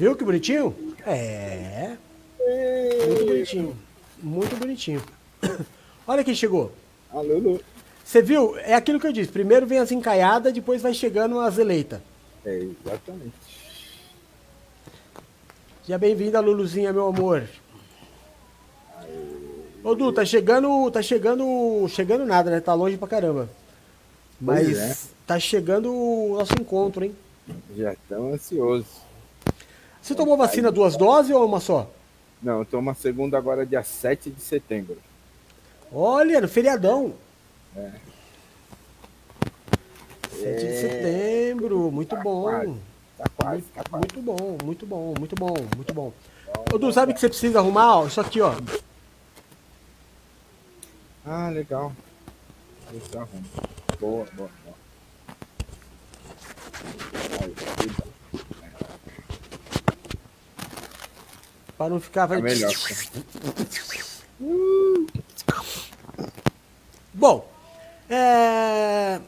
Viu que bonitinho? É. Muito bonitinho. Muito bonitinho. Olha quem chegou. Alô, alô. Você viu? É aquilo que eu disse. Primeiro vem as encaiadas, depois vai chegando as eleitas. É, exatamente. Seja bem-vinda, Luluzinha, meu amor. Ô, Du, tá chegando. Tá chegando. Chegando nada, né? Tá longe pra caramba. Mas é. tá chegando o nosso encontro, hein? Já estão ansiosos. Você tomou vacina duas doses ou uma só? Não, eu tô uma segunda agora, dia 7 de setembro. Olha, no feriadão. É. 7 de setembro. Muito bom. quase. Tá quase, tá quase. Muito bom, muito bom, muito bom, muito bom. Ô, Du, sabe o que você precisa arrumar? Ó, Isso aqui, ó. Ah, legal. Isso arruma. Boa, boa, boa. Aí, Pra não ficar. Tá melhor. Bom, é...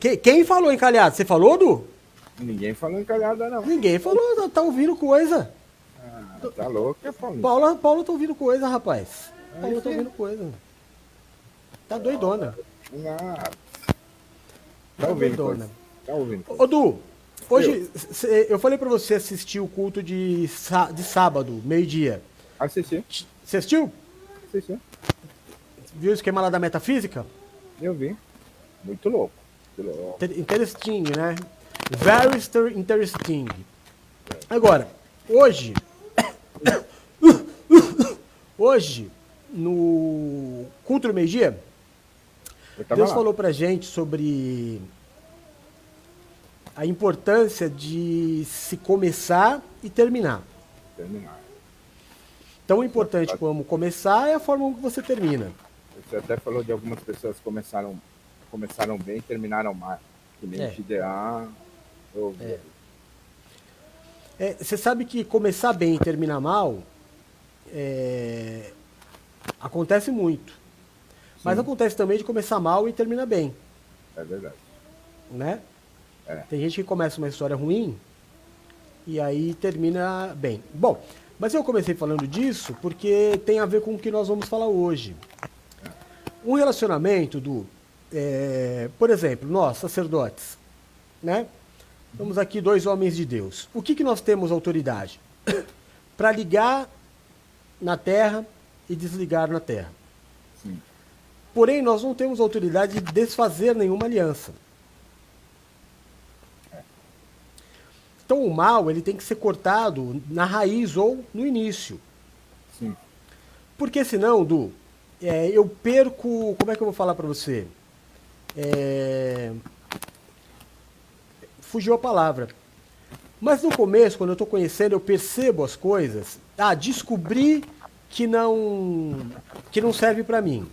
que- Quem falou encalhado? Você falou, Du? Ninguém falou encalhada, não. Ninguém falou, tá- tá ouvindo coisa. Ah, tá louco, é Paulinho. Paula, Paula tá ouvindo coisa, rapaz. Paula tá sim. ouvindo coisa. Tá doidona. Ah, Tá tá ouvindo doidona. coisa. Tá ouvindo coisa. Ô, Du, hoje cê- eu falei pra você assistir o culto de, de sábado, meio-dia. Assisti, Você assistiu? assisti. Viu o esquema lá da metafísica? Eu vi. Muito louco. Muito louco. Inter- Interesting, né? Very inter- interesting. Agora, hoje. Hoje, no culto do meio-dia, Eu Deus lá. falou pra gente sobre a importância de se começar e terminar. Terminar. Tão importante como começar é a forma como você termina. Você até falou de algumas pessoas que começaram, começaram bem e terminaram mal. Que nem É. GDA. Eu, É, você sabe que começar bem e terminar mal é, acontece muito. Mas Sim. acontece também de começar mal e terminar bem, É verdade. né? É. Tem gente que começa uma história ruim e aí termina bem. Bom, mas eu comecei falando disso porque tem a ver com o que nós vamos falar hoje. Um relacionamento do, é, por exemplo, nós sacerdotes, né? Estamos aqui dois homens de Deus. O que, que nós temos autoridade? Para ligar na terra e desligar na terra. Sim. Porém, nós não temos autoridade de desfazer nenhuma aliança. Então, o mal ele tem que ser cortado na raiz ou no início. Sim. Porque senão, Du, é, eu perco. Como é que eu vou falar para você? É, fugiu a palavra. Mas no começo, quando eu estou conhecendo, eu percebo as coisas. Ah, descobri que não que não serve para mim.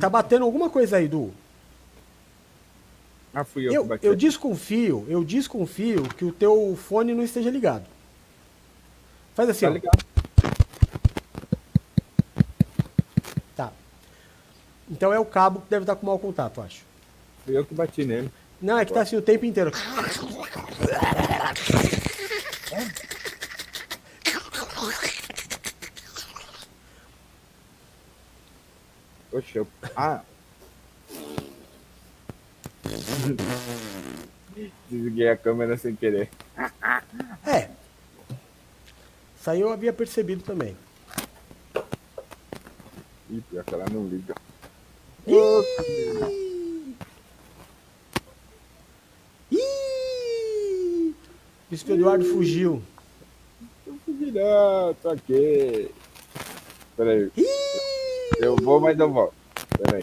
Tá batendo alguma coisa aí, Du? Ah, fui eu, Eu, que bati. eu desconfio, eu desconfio que o teu fone não esteja ligado. Faz assim, Tá ó. ligado? Tá. Então é o cabo que deve estar com mau contato, acho. Fui eu que bati nele. Não, é que tá assim o tempo inteiro. Oxe, eu... Ah. Desliguei a câmera sem querer. É. Isso aí eu havia percebido também. Ih, pior que ela não liga. Ih! Ih! Bispo Eduardo fugiu. Eu fugi não, tô aqui. Peraí. Ih! Eu vou, mas eu volto. Peraí.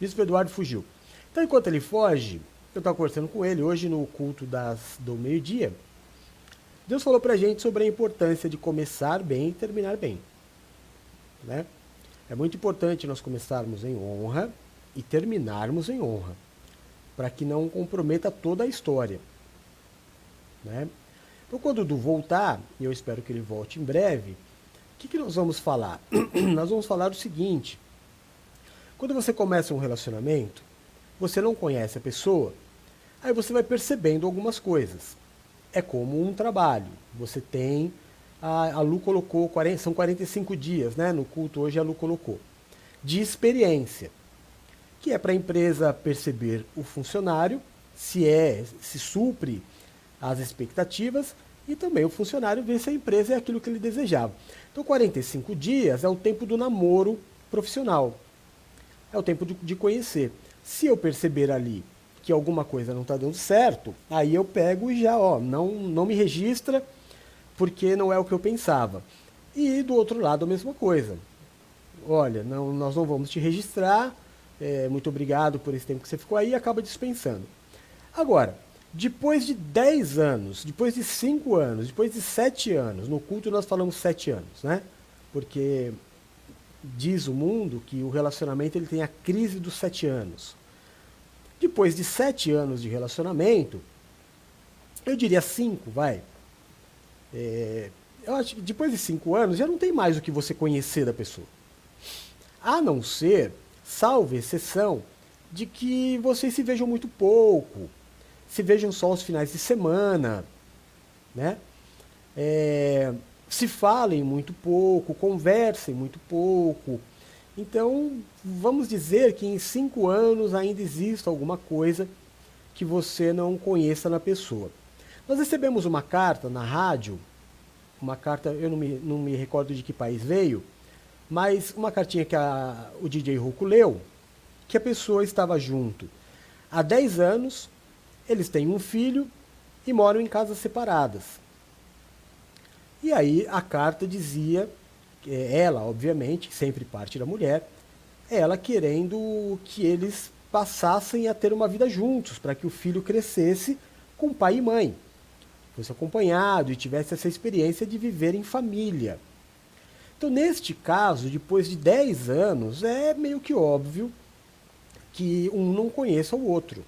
Bispo Eduardo fugiu. Então, enquanto ele foge, eu estava conversando com ele hoje no culto das, do meio-dia. Deus falou pra gente sobre a importância de começar bem e terminar bem. Né? É muito importante nós começarmos em honra e terminarmos em honra, para que não comprometa toda a história. Né? Então, quando o Du voltar, e eu espero que ele volte em breve, o que, que nós vamos falar? nós vamos falar o seguinte: quando você começa um relacionamento, você não conhece a pessoa, aí você vai percebendo algumas coisas. É como um trabalho. Você tem. A, a Lu colocou, 40, são 45 dias, né? No culto hoje a Lu colocou. De experiência. Que é para a empresa perceber o funcionário, se é, se supre as expectativas, e também o funcionário ver se a empresa é aquilo que ele desejava. Então 45 dias é o tempo do namoro profissional. É o tempo de, de conhecer. Se eu perceber ali que alguma coisa não está dando certo, aí eu pego e já, ó, não, não me registra porque não é o que eu pensava. E do outro lado a mesma coisa. Olha, não, nós não vamos te registrar, é, muito obrigado por esse tempo que você ficou aí acaba dispensando. Agora, depois de 10 anos, depois de 5 anos, depois de 7 anos, no culto nós falamos 7 anos, né? Porque diz o mundo que o relacionamento ele tem a crise dos 7 anos. Depois de sete anos de relacionamento, eu diria cinco, vai. É, eu acho que depois de cinco anos já não tem mais o que você conhecer da pessoa. A não ser, salvo exceção, de que vocês se vejam muito pouco, se vejam só aos finais de semana, né? É, se falem muito pouco, conversem muito pouco, então, vamos dizer que em cinco anos ainda exista alguma coisa que você não conheça na pessoa. Nós recebemos uma carta na rádio, uma carta, eu não me, não me recordo de que país veio, mas uma cartinha que a, o DJ Ruco leu, que a pessoa estava junto há 10 anos, eles têm um filho e moram em casas separadas. E aí a carta dizia é, ela, obviamente, sempre parte da mulher, ela querendo que eles passassem a ter uma vida juntos, para que o filho crescesse com pai e mãe, fosse acompanhado e tivesse essa experiência de viver em família. Então, neste caso, depois de 10 anos, é meio que óbvio que um não conheça o outro,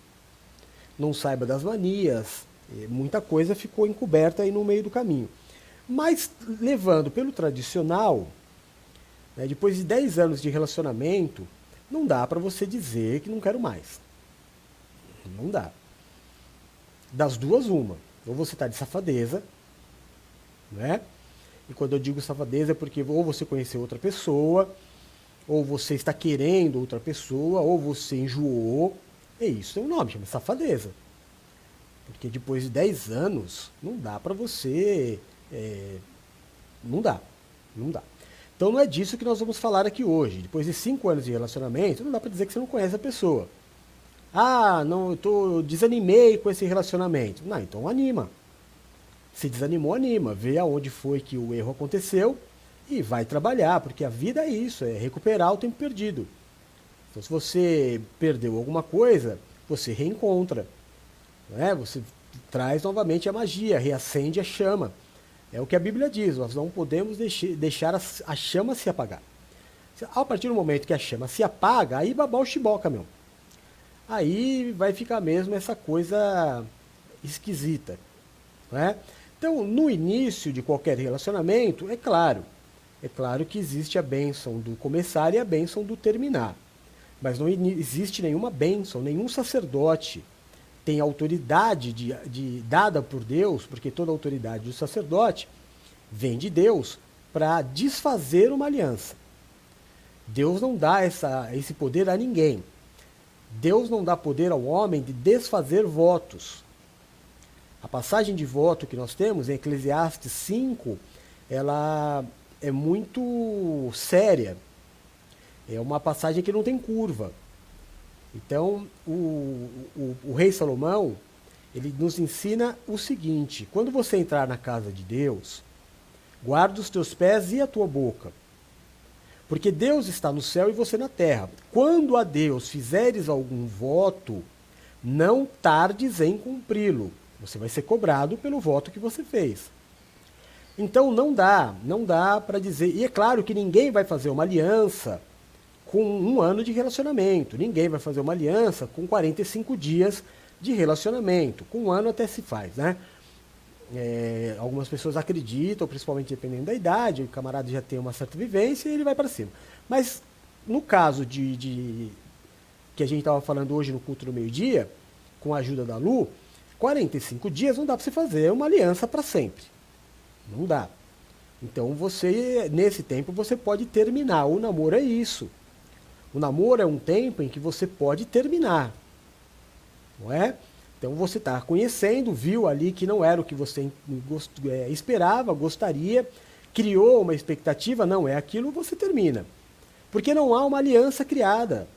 não saiba das manias, muita coisa ficou encoberta aí no meio do caminho. Mas levando pelo tradicional, né, depois de 10 anos de relacionamento, não dá para você dizer que não quero mais. Não dá. Das duas, uma. Ou você está de safadeza, né? E quando eu digo safadeza é porque ou você conheceu outra pessoa, ou você está querendo outra pessoa, ou você enjoou. É isso, tem um nome, chama safadeza. Porque depois de 10 anos, não dá para você é, não dá. Não dá. Então não é disso que nós vamos falar aqui hoje. Depois de cinco anos de relacionamento, não dá para dizer que você não conhece a pessoa. Ah, não, eu tô, desanimei com esse relacionamento. Não, então anima. Se desanimou, anima. Vê aonde foi que o erro aconteceu e vai trabalhar, porque a vida é isso, é recuperar o tempo perdido. Então, se você perdeu alguma coisa, você reencontra. Né? Você traz novamente a magia, reacende a chama. É o que a Bíblia diz, nós não podemos deixar a chama se apagar. A partir do momento que a chama se apaga, aí babau chiboca, meu. Aí vai ficar mesmo essa coisa esquisita. Né? Então, no início de qualquer relacionamento, é claro, é claro que existe a bênção do começar e a bênção do terminar. Mas não existe nenhuma bênção, nenhum sacerdote tem autoridade de, de, dada por Deus, porque toda autoridade do sacerdote vem de Deus para desfazer uma aliança. Deus não dá essa, esse poder a ninguém. Deus não dá poder ao homem de desfazer votos. A passagem de voto que nós temos em Eclesiastes 5, ela é muito séria. É uma passagem que não tem curva. Então, o, o, o, rei Salomão, ele nos ensina o seguinte: quando você entrar na casa de Deus, guarda os teus pés e a tua boca. Porque Deus está no céu e você na terra. Quando a Deus fizeres algum voto, não tardes em cumpri-lo. Você vai ser cobrado pelo voto que você fez. Então não dá, não dá para dizer. E é claro que ninguém vai fazer uma aliança com um ano de relacionamento. Ninguém vai fazer uma aliança com 45 dias de relacionamento. Com um ano até se faz, né? É, algumas pessoas acreditam, principalmente dependendo da idade, o camarada já tem uma certa vivência e ele vai para cima. Mas no caso de, de que a gente estava falando hoje no culto do meio-dia, com a ajuda da Lu, 45 dias não dá para você fazer uma aliança para sempre. Não dá. Então você, nesse tempo, você pode terminar. O namoro é isso. O namoro é um tempo em que você pode terminar. Não é? Então você está conhecendo, viu ali que não era o que você é, esperava, gostaria, criou uma expectativa, não é aquilo, você termina. Porque não há uma aliança criada.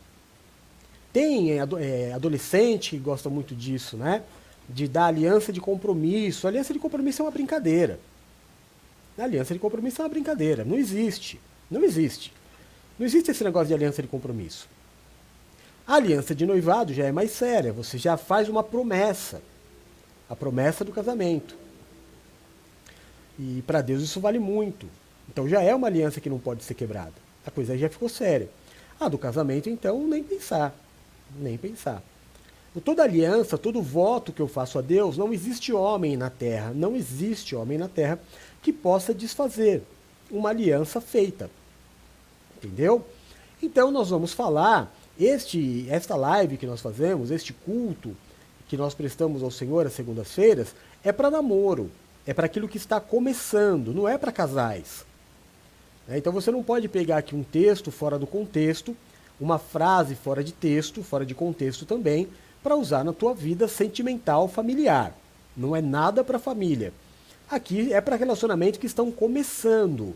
Tem é, é, adolescente que gosta muito disso, né? De dar aliança de compromisso. A aliança de compromisso é uma brincadeira. A aliança de compromisso é uma brincadeira. Não existe. Não existe. Não existe esse negócio de aliança de compromisso. A aliança de noivado já é mais séria. Você já faz uma promessa. A promessa do casamento. E para Deus isso vale muito. Então já é uma aliança que não pode ser quebrada. A coisa já ficou séria. A do casamento, então, nem pensar. Nem pensar. Toda aliança, todo voto que eu faço a Deus, não existe homem na terra, não existe homem na terra que possa desfazer uma aliança feita. Entendeu? Então nós vamos falar este esta live que nós fazemos, este culto que nós prestamos ao Senhor às segundas-feiras, é para namoro, é para aquilo que está começando, não é para casais. É, então você não pode pegar aqui um texto fora do contexto, uma frase fora de texto, fora de contexto também, para usar na tua vida sentimental familiar. Não é nada para família. Aqui é para relacionamentos que estão começando,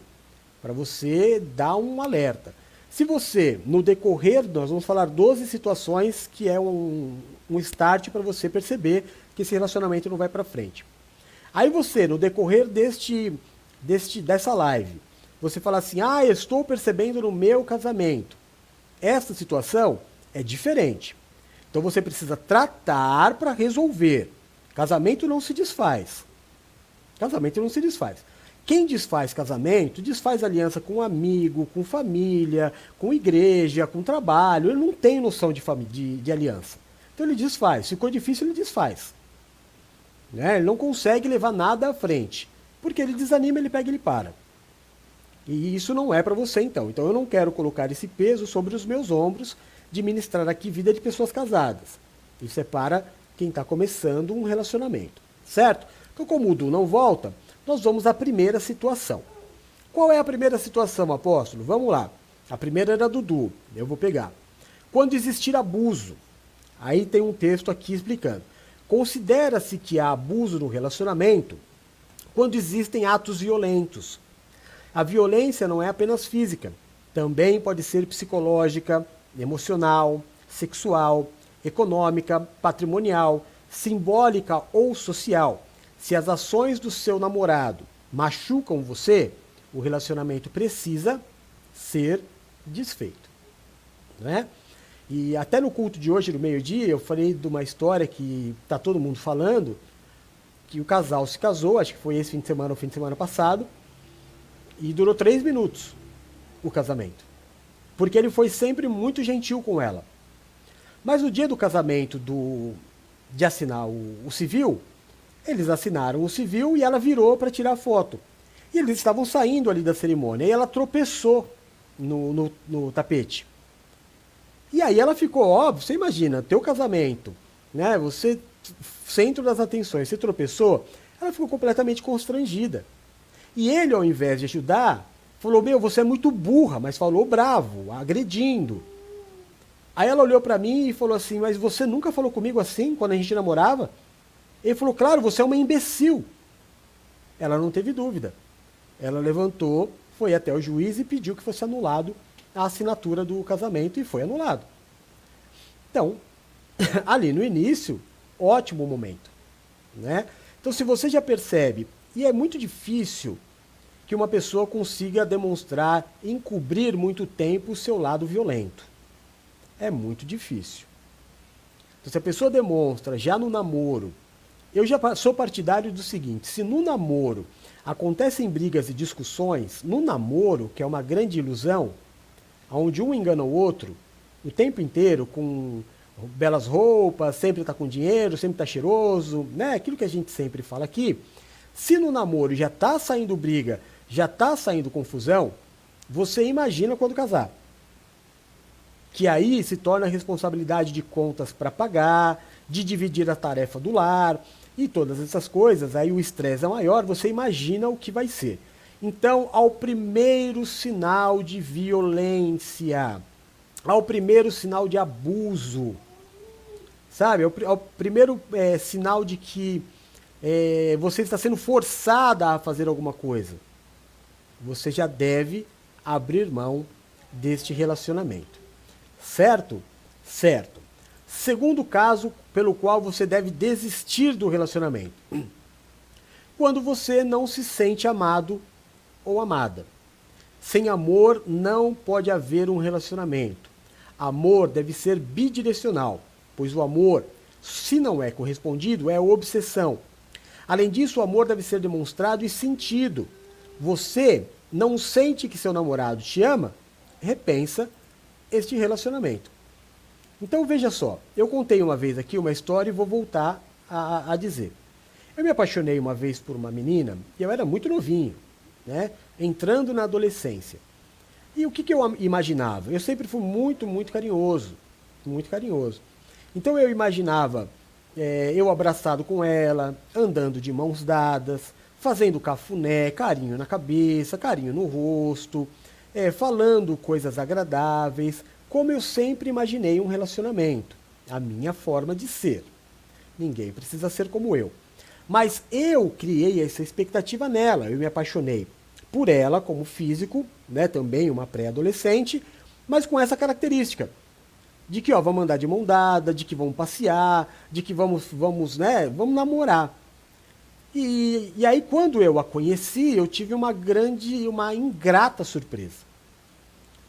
para você dar um alerta. Se você, no decorrer, nós vamos falar 12 situações que é um, um start para você perceber que esse relacionamento não vai para frente. Aí você, no decorrer deste, deste, dessa live, você fala assim: ah, estou percebendo no meu casamento. Essa situação é diferente. Então você precisa tratar para resolver. Casamento não se desfaz. Casamento não se desfaz. Quem desfaz casamento, desfaz aliança com amigo, com família, com igreja, com trabalho. Ele não tem noção de, de, de aliança. Então ele desfaz. Ficou difícil, ele desfaz. Né? Ele não consegue levar nada à frente. Porque ele desanima, ele pega e ele para. E isso não é para você então. Então eu não quero colocar esse peso sobre os meus ombros de ministrar aqui vida de pessoas casadas. Isso é para quem está começando um relacionamento. Certo? Então, como o Du não volta, nós vamos à primeira situação. Qual é a primeira situação, apóstolo? Vamos lá. A primeira era do Du. Eu vou pegar. Quando existir abuso. Aí tem um texto aqui explicando. Considera-se que há abuso no relacionamento quando existem atos violentos. A violência não é apenas física, também pode ser psicológica, emocional, sexual, econômica, patrimonial, simbólica ou social. Se as ações do seu namorado machucam você, o relacionamento precisa ser desfeito. Né? E até no culto de hoje, no meio-dia, eu falei de uma história que está todo mundo falando, que o casal se casou, acho que foi esse fim de semana ou fim de semana passado, e durou três minutos o casamento. Porque ele foi sempre muito gentil com ela. Mas no dia do casamento, do, de assinar o, o civil, eles assinaram o civil e ela virou para tirar foto. E eles estavam saindo ali da cerimônia e ela tropeçou no, no, no, tapete. E aí ela ficou, óbvio, você imagina, teu casamento, né? Você, centro das atenções, você tropeçou, ela ficou completamente constrangida. E ele, ao invés de ajudar, falou: Meu, você é muito burra, mas falou bravo, agredindo. Aí ela olhou para mim e falou assim: Mas você nunca falou comigo assim quando a gente namorava? Ele falou: Claro, você é uma imbecil. Ela não teve dúvida. Ela levantou, foi até o juiz e pediu que fosse anulado a assinatura do casamento e foi anulado. Então, ali no início, ótimo momento. Né? Então, se você já percebe, e é muito difícil que uma pessoa consiga demonstrar, encobrir muito tempo o seu lado violento. É muito difícil. Então, se a pessoa demonstra já no namoro eu já sou partidário do seguinte: se no namoro acontecem brigas e discussões, no namoro, que é uma grande ilusão, onde um engana o outro o tempo inteiro com belas roupas, sempre está com dinheiro, sempre está cheiroso, né? Aquilo que a gente sempre fala aqui. Se no namoro já está saindo briga, já está saindo confusão, você imagina quando casar. que aí se torna responsabilidade de contas para pagar, de dividir a tarefa do lar e todas essas coisas, aí o estresse é maior, você imagina o que vai ser. Então, ao primeiro sinal de violência, ao primeiro sinal de abuso, sabe? Ao, ao primeiro é, sinal de que é, você está sendo forçada a fazer alguma coisa, você já deve abrir mão deste relacionamento. Certo? Certo. Segundo caso pelo qual você deve desistir do relacionamento. Quando você não se sente amado ou amada. Sem amor não pode haver um relacionamento. Amor deve ser bidirecional, pois o amor, se não é correspondido, é obsessão. Além disso, o amor deve ser demonstrado e sentido. Você não sente que seu namorado te ama? Repensa este relacionamento. Então veja só, eu contei uma vez aqui uma história e vou voltar a, a dizer. Eu me apaixonei uma vez por uma menina e eu era muito novinho, né? Entrando na adolescência. E o que, que eu imaginava? Eu sempre fui muito, muito carinhoso. Muito carinhoso. Então eu imaginava é, eu abraçado com ela, andando de mãos dadas, fazendo cafuné, carinho na cabeça, carinho no rosto, é, falando coisas agradáveis, como eu sempre imaginei um relacionamento, a minha forma de ser. Ninguém precisa ser como eu. Mas eu criei essa expectativa nela, eu me apaixonei por ela como físico, né, também uma pré-adolescente, mas com essa característica de que ó, vamos andar de mão dada, de que vamos passear, de que vamos, vamos, né, vamos namorar. E, e aí quando eu a conheci, eu tive uma grande, uma ingrata surpresa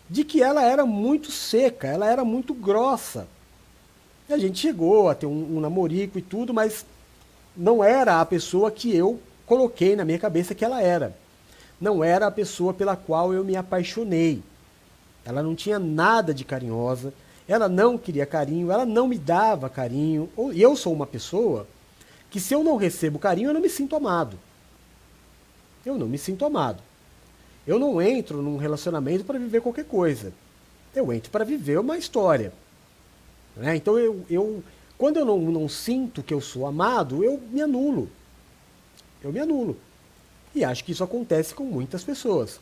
de que ela era muito seca, ela era muito grossa. E a gente chegou a ter um, um namorico e tudo, mas não era a pessoa que eu coloquei na minha cabeça que ela era. Não era a pessoa pela qual eu me apaixonei. Ela não tinha nada de carinhosa, ela não queria carinho, ela não me dava carinho. E eu sou uma pessoa que se eu não recebo carinho, eu não me sinto amado. Eu não me sinto amado. Eu não entro num relacionamento para viver qualquer coisa. Eu entro para viver uma história. Né? Então, eu, eu, quando eu não, não sinto que eu sou amado, eu me anulo. Eu me anulo. E acho que isso acontece com muitas pessoas.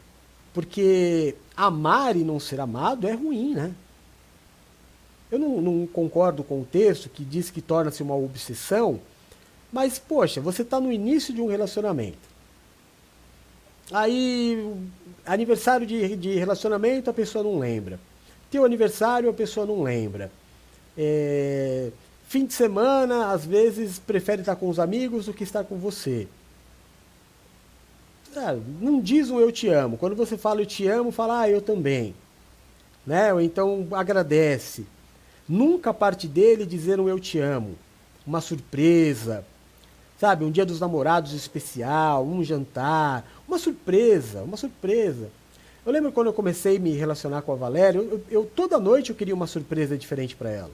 Porque amar e não ser amado é ruim, né? Eu não, não concordo com o texto que diz que torna-se uma obsessão, mas, poxa, você está no início de um relacionamento. Aí, aniversário de, de relacionamento, a pessoa não lembra. Teu aniversário, a pessoa não lembra. É, fim de semana, às vezes, prefere estar com os amigos do que estar com você. Ah, não diz um eu te amo. Quando você fala eu te amo, fala ah, eu também. Né? Ou então agradece. Nunca parte dele dizer um eu te amo. Uma surpresa, sabe, um dia dos namorados especial, um jantar, uma surpresa, uma surpresa. Eu lembro quando eu comecei a me relacionar com a Valéria, eu, eu toda noite eu queria uma surpresa diferente para ela.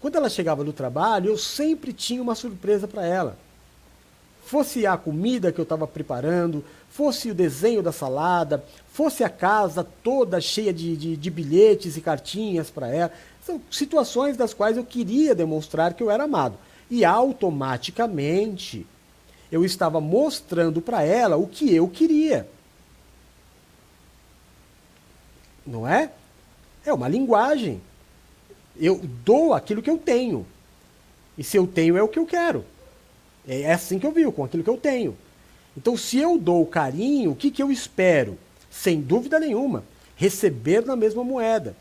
Quando ela chegava do trabalho, eu sempre tinha uma surpresa para ela. Fosse a comida que eu estava preparando, fosse o desenho da salada, fosse a casa toda cheia de, de, de bilhetes e cartinhas para ela. São situações das quais eu queria demonstrar que eu era amado e automaticamente eu estava mostrando para ela o que eu queria. Não é? É uma linguagem. Eu dou aquilo que eu tenho. E se eu tenho é o que eu quero. É assim que eu vivo, com aquilo que eu tenho. Então, se eu dou carinho, o que, que eu espero? Sem dúvida nenhuma, receber na mesma moeda.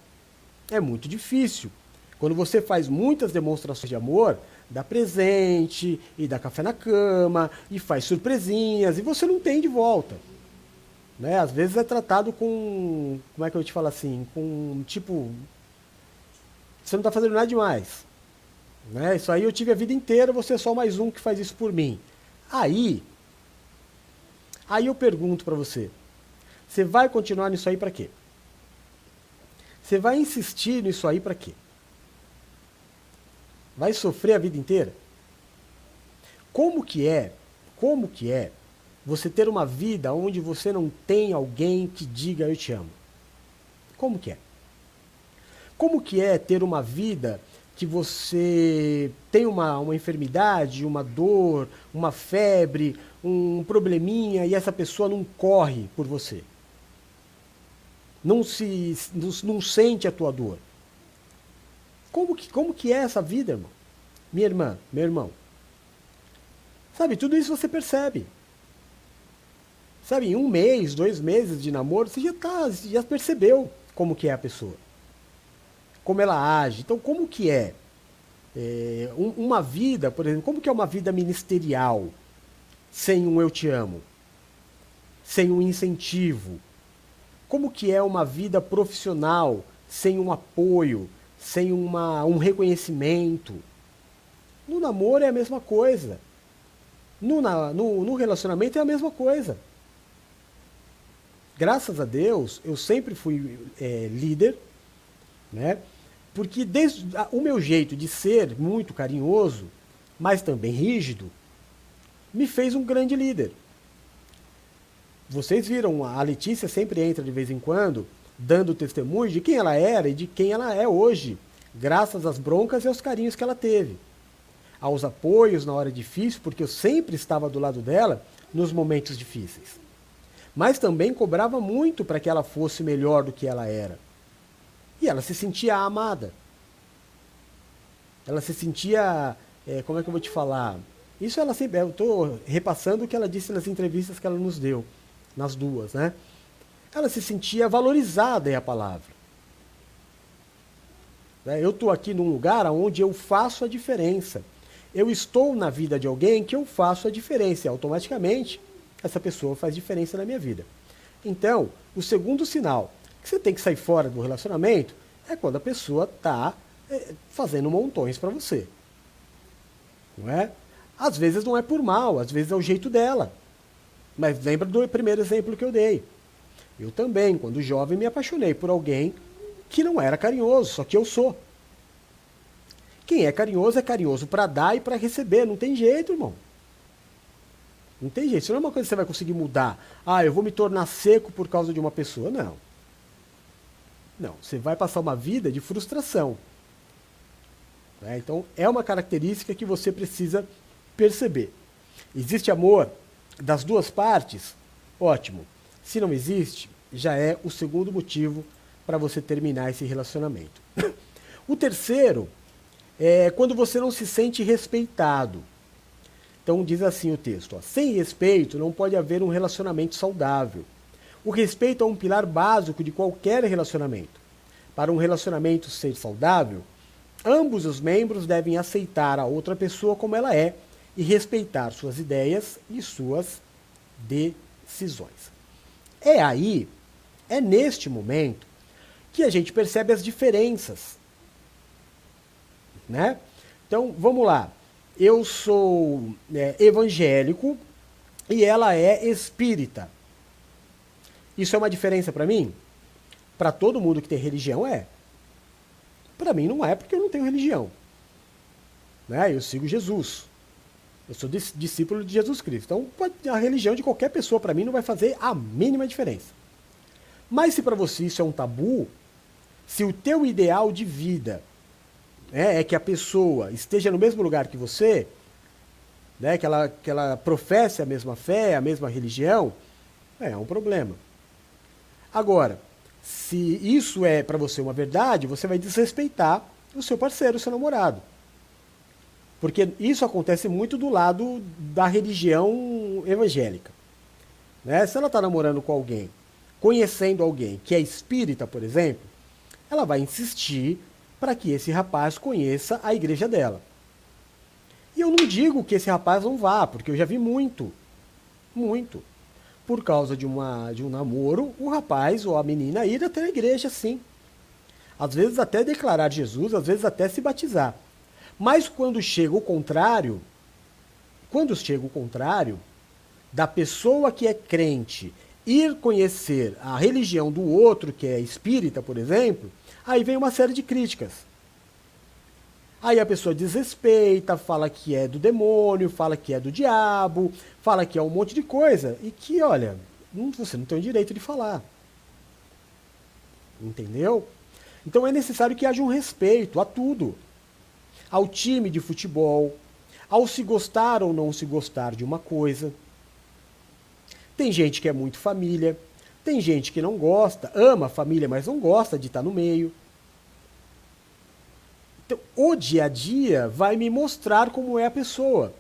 É muito difícil. Quando você faz muitas demonstrações de amor, dá presente, e dá café na cama, e faz surpresinhas, e você não tem de volta. Né? Às vezes é tratado com. Como é que eu te falo assim? Com tipo. Você não está fazendo nada demais. Né? Isso aí eu tive a vida inteira, você é só mais um que faz isso por mim. Aí. Aí eu pergunto para você: você vai continuar nisso aí para quê? Você vai insistir nisso aí para quê? Vai sofrer a vida inteira? Como que é? Como que é você ter uma vida onde você não tem alguém que diga eu te amo? Como que é? Como que é ter uma vida que você tem uma, uma enfermidade, uma dor, uma febre, um probleminha e essa pessoa não corre por você? Não se não, não sente a tua dor. Como que, como que é essa vida, irmão? Minha irmã, meu irmão. Sabe, tudo isso você percebe. Sabe, em um mês, dois meses de namoro, você já, tá, já percebeu como que é a pessoa. Como ela age. Então, como que é? é um, uma vida, por exemplo, como que é uma vida ministerial sem um eu te amo? Sem um incentivo? Como que é uma vida profissional sem um apoio, sem uma, um reconhecimento? No namoro é a mesma coisa. No, na, no, no relacionamento é a mesma coisa. Graças a Deus, eu sempre fui é, líder, né? Porque desde o meu jeito de ser muito carinhoso, mas também rígido, me fez um grande líder. Vocês viram, a Letícia sempre entra de vez em quando, dando testemunho de quem ela era e de quem ela é hoje, graças às broncas e aos carinhos que ela teve aos apoios na hora difícil, porque eu sempre estava do lado dela nos momentos difíceis. Mas também cobrava muito para que ela fosse melhor do que ela era. E ela se sentia amada. Ela se sentia. É, como é que eu vou te falar? Isso ela sempre. Eu estou repassando o que ela disse nas entrevistas que ela nos deu, nas duas, né? Ela se sentia valorizada, é a palavra. Né? Eu estou aqui num lugar onde eu faço a diferença eu estou na vida de alguém que eu faço a diferença. E automaticamente, essa pessoa faz diferença na minha vida. Então, o segundo sinal que você tem que sair fora do relacionamento é quando a pessoa está é, fazendo montões para você. Não é? Às vezes não é por mal, às vezes é o jeito dela. Mas lembra do primeiro exemplo que eu dei. Eu também, quando jovem, me apaixonei por alguém que não era carinhoso, só que eu sou. Quem é carinhoso é carinhoso para dar e para receber. Não tem jeito, irmão. Não tem jeito. Isso não é uma coisa que você vai conseguir mudar. Ah, eu vou me tornar seco por causa de uma pessoa. Não. Não. Você vai passar uma vida de frustração. Né? Então, é uma característica que você precisa perceber. Existe amor das duas partes? Ótimo. Se não existe, já é o segundo motivo para você terminar esse relacionamento. O terceiro é quando você não se sente respeitado. Então diz assim o texto: ó, sem respeito não pode haver um relacionamento saudável. O respeito é um pilar básico de qualquer relacionamento. Para um relacionamento ser saudável, ambos os membros devem aceitar a outra pessoa como ela é e respeitar suas ideias e suas decisões. É aí, é neste momento, que a gente percebe as diferenças né? Então, vamos lá. Eu sou é, evangélico e ela é espírita. Isso é uma diferença para mim? Para todo mundo que tem religião é. Para mim não é, porque eu não tenho religião. Né? Eu sigo Jesus. Eu sou discípulo de Jesus Cristo. Então, a religião de qualquer pessoa para mim não vai fazer a mínima diferença. Mas se para você isso é um tabu, se o teu ideal de vida né, é que a pessoa esteja no mesmo lugar que você, né, que, ela, que ela professe a mesma fé, a mesma religião, é, é um problema. Agora, se isso é para você uma verdade, você vai desrespeitar o seu parceiro, o seu namorado. Porque isso acontece muito do lado da religião evangélica. Né? Se ela está namorando com alguém, conhecendo alguém que é espírita, por exemplo, ela vai insistir para que esse rapaz conheça a igreja dela. E eu não digo que esse rapaz não vá, porque eu já vi muito, muito. Por causa de, uma, de um namoro, o rapaz ou a menina ir até a igreja, sim. Às vezes até declarar Jesus, às vezes até se batizar. Mas quando chega o contrário, quando chega o contrário, da pessoa que é crente ir conhecer a religião do outro, que é espírita, por exemplo, Aí vem uma série de críticas. Aí a pessoa desrespeita, fala que é do demônio, fala que é do diabo, fala que é um monte de coisa. E que, olha, você não tem o direito de falar. Entendeu? Então é necessário que haja um respeito a tudo. Ao time de futebol, ao se gostar ou não se gostar de uma coisa. Tem gente que é muito família, tem gente que não gosta, ama a família, mas não gosta de estar no meio. Então, o dia a dia vai me mostrar como é a pessoa.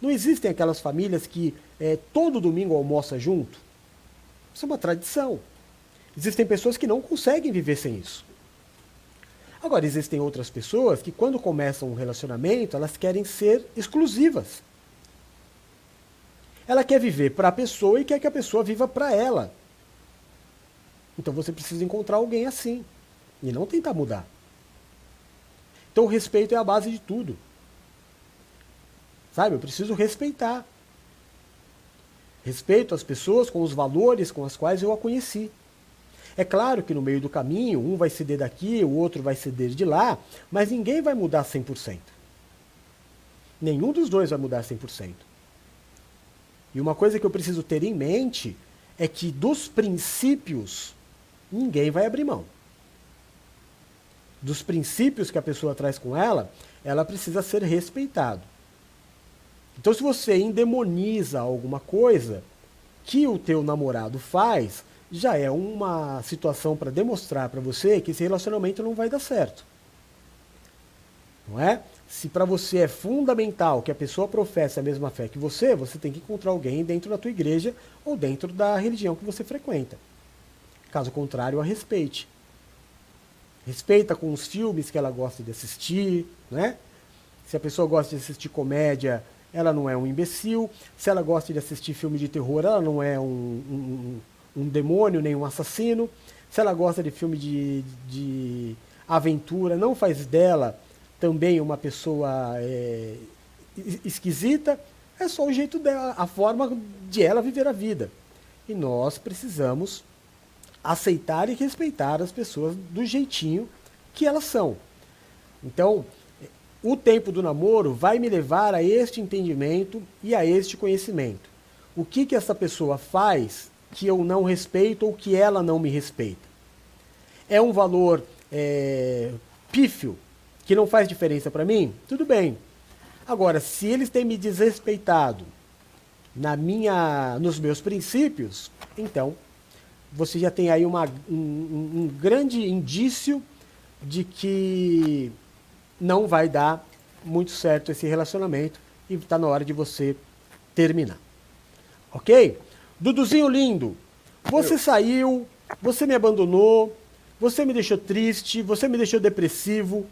Não existem aquelas famílias que é, todo domingo almoça junto. Isso é uma tradição. Existem pessoas que não conseguem viver sem isso. Agora, existem outras pessoas que, quando começam um relacionamento, elas querem ser exclusivas. Ela quer viver para a pessoa e quer que a pessoa viva para ela. Então você precisa encontrar alguém assim. E não tentar mudar. Então o respeito é a base de tudo. Sabe? Eu preciso respeitar. Respeito as pessoas com os valores com os quais eu a conheci. É claro que no meio do caminho, um vai ceder daqui, o outro vai ceder de lá, mas ninguém vai mudar 100%. Nenhum dos dois vai mudar 100%. E uma coisa que eu preciso ter em mente é que dos princípios, ninguém vai abrir mão. Dos princípios que a pessoa traz com ela, ela precisa ser respeitado. Então, se você endemoniza alguma coisa que o teu namorado faz, já é uma situação para demonstrar para você que esse relacionamento não vai dar certo. Não é? Se para você é fundamental que a pessoa professe a mesma fé que você, você tem que encontrar alguém dentro da tua igreja ou dentro da religião que você frequenta. Caso contrário, a respeite. Respeita com os filmes que ela gosta de assistir, né? Se a pessoa gosta de assistir comédia, ela não é um imbecil. Se ela gosta de assistir filme de terror, ela não é um, um um demônio, nem um assassino. Se ela gosta de filme de, de aventura, não faz dela também uma pessoa é, esquisita. É só o jeito dela, a forma de ela viver a vida. E nós precisamos aceitar e respeitar as pessoas do jeitinho que elas são. Então, o tempo do namoro vai me levar a este entendimento e a este conhecimento. O que que essa pessoa faz que eu não respeito ou que ela não me respeita. É um valor é, pífio que não faz diferença para mim? Tudo bem. Agora, se eles têm me desrespeitado na minha, nos meus princípios, então você já tem aí uma, um, um grande indício de que não vai dar muito certo esse relacionamento e está na hora de você terminar. Ok? Duduzinho lindo, você Eu. saiu, você me abandonou, você me deixou triste, você me deixou depressivo.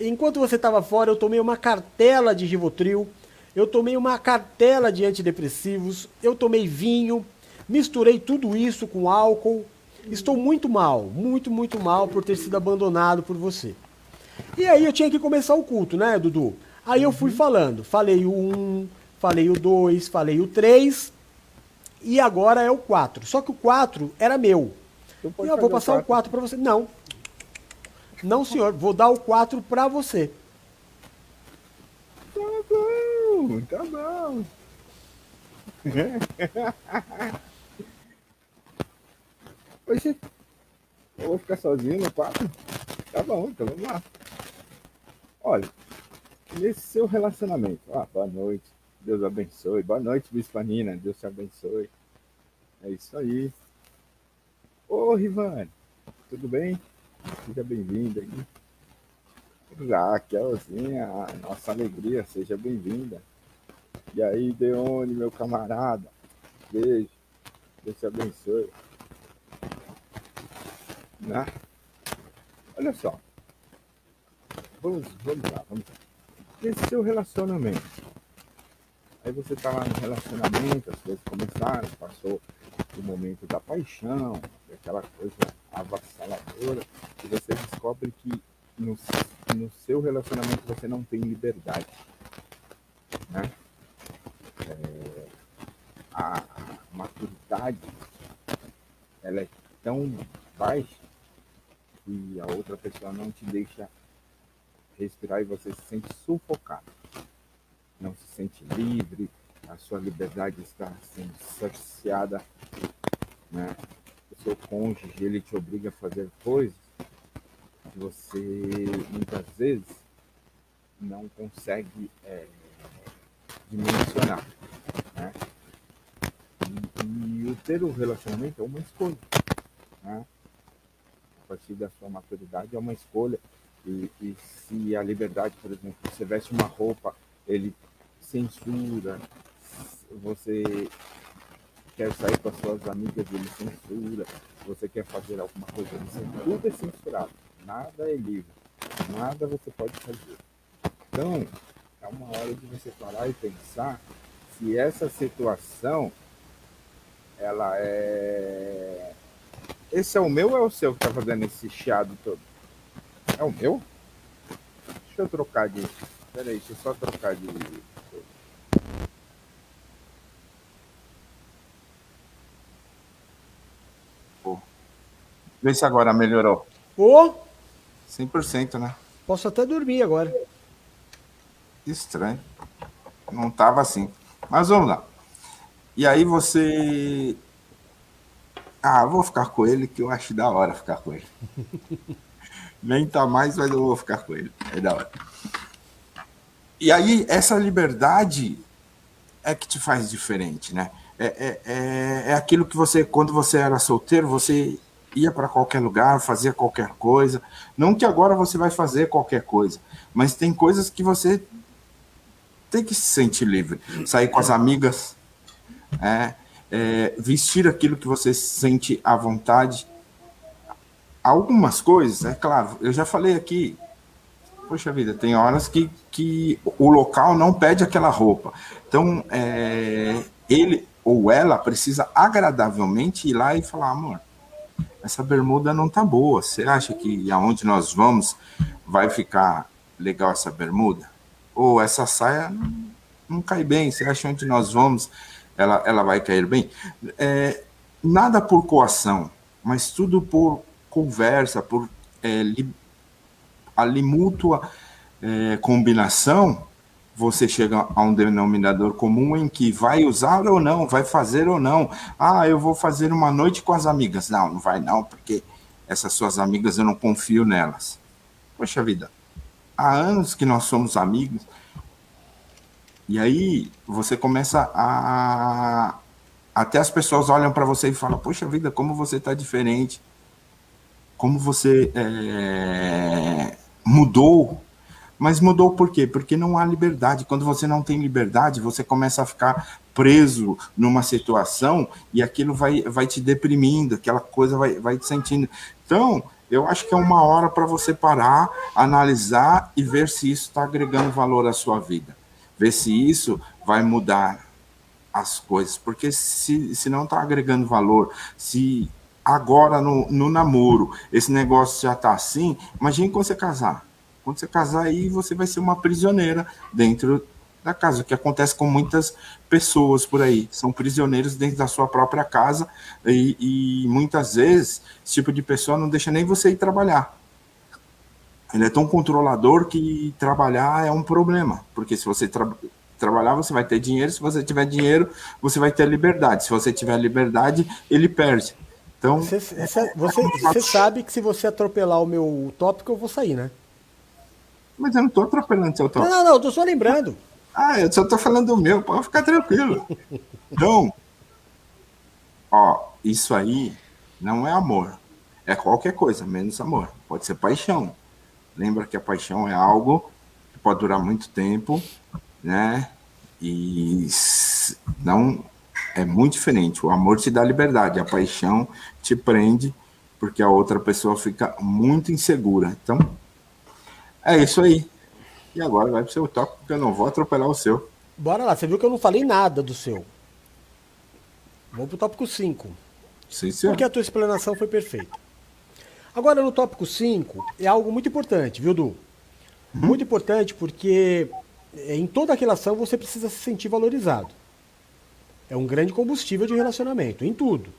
Enquanto você estava fora, eu tomei uma cartela de Rivotril, eu tomei uma cartela de antidepressivos, eu tomei vinho, misturei tudo isso com álcool. Estou muito mal, muito, muito mal por ter sido abandonado por você. E aí eu tinha que começar o culto, né, Dudu? Aí eu fui uhum. falando, falei o 1, falei o 2, falei o 3, e agora é o 4. Só que o 4 era meu. E eu vou passar o 4 para você. Não. Não, senhor. Vou dar o 4 para você. Tá bom, tá bom. Oxi, eu vou ficar sozinho no 4? Tá bom, então vamos lá. Olha, nesse seu relacionamento, ah, boa noite. Deus abençoe. Boa noite, Bispanina. Deus te abençoe. É isso aí. Ô, Rivane, tudo bem? Seja bem-vinda aí. Raquelzinha, nossa alegria, seja bem-vinda. E aí, Deone, meu camarada, beijo. Deus te abençoe. Né? Olha só. Vamos, vamos lá, vamos lá. Esse seu relacionamento Aí você tá lá no relacionamento, as coisas começaram, passou o momento da paixão, aquela coisa avassaladora, e você descobre que no, no seu relacionamento você não tem liberdade. Né? É, a, maturidade ela é tão baixa que a outra pessoa não te deixa respirar e você se sente sufocado não se sente livre, a sua liberdade está sendo cerceada, né? O seu cônjuge, ele te obriga a fazer coisas Mas você, muitas vezes, não consegue é, dimensionar. Né? E, e, o ter um relacionamento é uma escolha. Né? A partir da sua maturidade é uma escolha. E, e se a liberdade, por exemplo, você veste uma roupa, ele censura, você quer sair com as suas amigas, ele censura, você quer fazer alguma coisa, censura. tudo é censurado, nada é livre, nada você pode fazer. Então, é uma hora de você parar e pensar se essa situação ela é. Esse é o meu ou é o seu que tá fazendo esse chiado todo? É o meu? Deixa eu trocar de. Peraí, deixa eu só trocar de. Vê se agora melhorou. Ô! 100%, né? Posso até dormir agora. Estranho. Não tava assim. Mas vamos lá. E aí você. Ah, vou ficar com ele, que eu acho da hora ficar com ele. Nem tá mais, mas eu vou ficar com ele. É da hora. E aí, essa liberdade é que te faz diferente, né? É, é, é, é aquilo que você, quando você era solteiro, você ia para qualquer lugar, fazia qualquer coisa. Não que agora você vai fazer qualquer coisa, mas tem coisas que você tem que se sentir livre. Sair com as amigas, é, é, vestir aquilo que você sente à vontade. Algumas coisas, é claro, eu já falei aqui, poxa vida, tem horas que, que o local não pede aquela roupa. Então, é, ele ou ela precisa agradavelmente ir lá e falar, amor, essa bermuda não tá boa. Você acha que aonde nós vamos vai ficar legal essa bermuda? Ou essa saia não, não cai bem? Você acha onde nós vamos ela, ela vai cair bem. É, nada por coação, mas tudo por conversa, por é, li, ali mútua é, combinação, você chega a um denominador comum em que vai usar ou não, vai fazer ou não. Ah, eu vou fazer uma noite com as amigas. Não, não vai não, porque essas suas amigas eu não confio nelas. Poxa vida, há anos que nós somos amigos, e aí você começa a. Até as pessoas olham para você e falam: Poxa vida, como você está diferente. Como você é, mudou. Mas mudou por quê? Porque não há liberdade. Quando você não tem liberdade, você começa a ficar preso numa situação e aquilo vai, vai te deprimindo, aquela coisa vai, vai te sentindo. Então, eu acho que é uma hora para você parar, analisar e ver se isso está agregando valor à sua vida ver se isso vai mudar as coisas, porque se, se não está agregando valor, se agora no, no namoro esse negócio já está assim, imagine quando você casar. Quando você casar aí, você vai ser uma prisioneira dentro da casa, o que acontece com muitas pessoas por aí. São prisioneiros dentro da sua própria casa e, e muitas vezes esse tipo de pessoa não deixa nem você ir trabalhar ele é tão controlador que trabalhar é um problema, porque se você tra trabalhar, você vai ter dinheiro, se você tiver dinheiro, você vai ter liberdade. Se você tiver liberdade, ele perde. Então, você, você, você sabe que se você atropelar o meu tópico, eu vou sair, né? Mas eu não estou atropelando seu tópico. Não, não, tô só lembrando. Ah, eu só estou falando do meu, pode ficar tranquilo. Então, ó, isso aí não é amor. É qualquer coisa, menos amor. Pode ser paixão. Lembra que a paixão é algo que pode durar muito tempo, né? E não é muito diferente. O amor te dá liberdade, a paixão te prende porque a outra pessoa fica muito insegura. Então, é isso aí. E agora vai pro seu tópico, porque eu não vou atropelar o seu. Bora lá, você viu que eu não falei nada do seu. Vamos pro tópico 5. Sim, senhor. Porque a tua explanação foi perfeita. Agora, no tópico 5, é algo muito importante, viu, Du? Uhum. Muito importante porque eh, em toda relação você precisa se sentir valorizado. É um grande combustível de relacionamento, em tudo.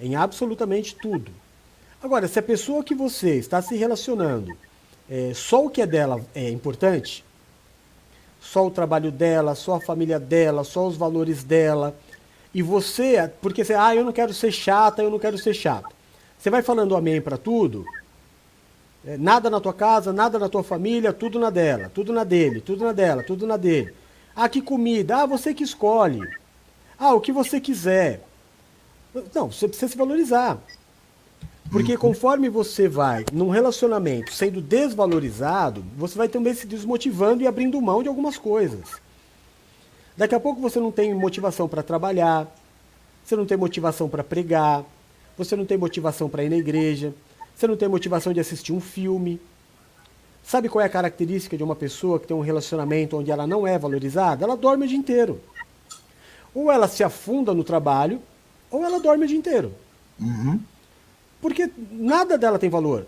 Em absolutamente tudo. Agora, se a pessoa que você está se relacionando, é, só o que é dela é importante, só o trabalho dela, só a família dela, só os valores dela, e você, porque você, ah, eu não quero ser chata, eu não quero ser chata. Você vai falando amém para tudo, É, nada na tua casa, nada na tua família, tudo na dela, tudo na dele, tudo na dela, tudo na dele. Ah, que comida? Ah, você que escolhe. Ah, o que você quiser. Não, você precisa se valorizar. Porque uhum. conforme você vai num relacionamento sendo desvalorizado, você vai também se desmotivando e abrindo mão de algumas coisas. Daqui a pouco você não tem motivação para trabalhar, você não tem motivação para pregar, você não tem motivação para ir na igreja, você não tem motivação de assistir um filme. Sabe qual é a característica de uma pessoa que tem um relacionamento onde ela não é valorizada? Ela dorme o dia inteiro. Ou ela se afunda no trabalho, ou ela dorme o dia inteiro. Uhum. Porque nada dela tem valor.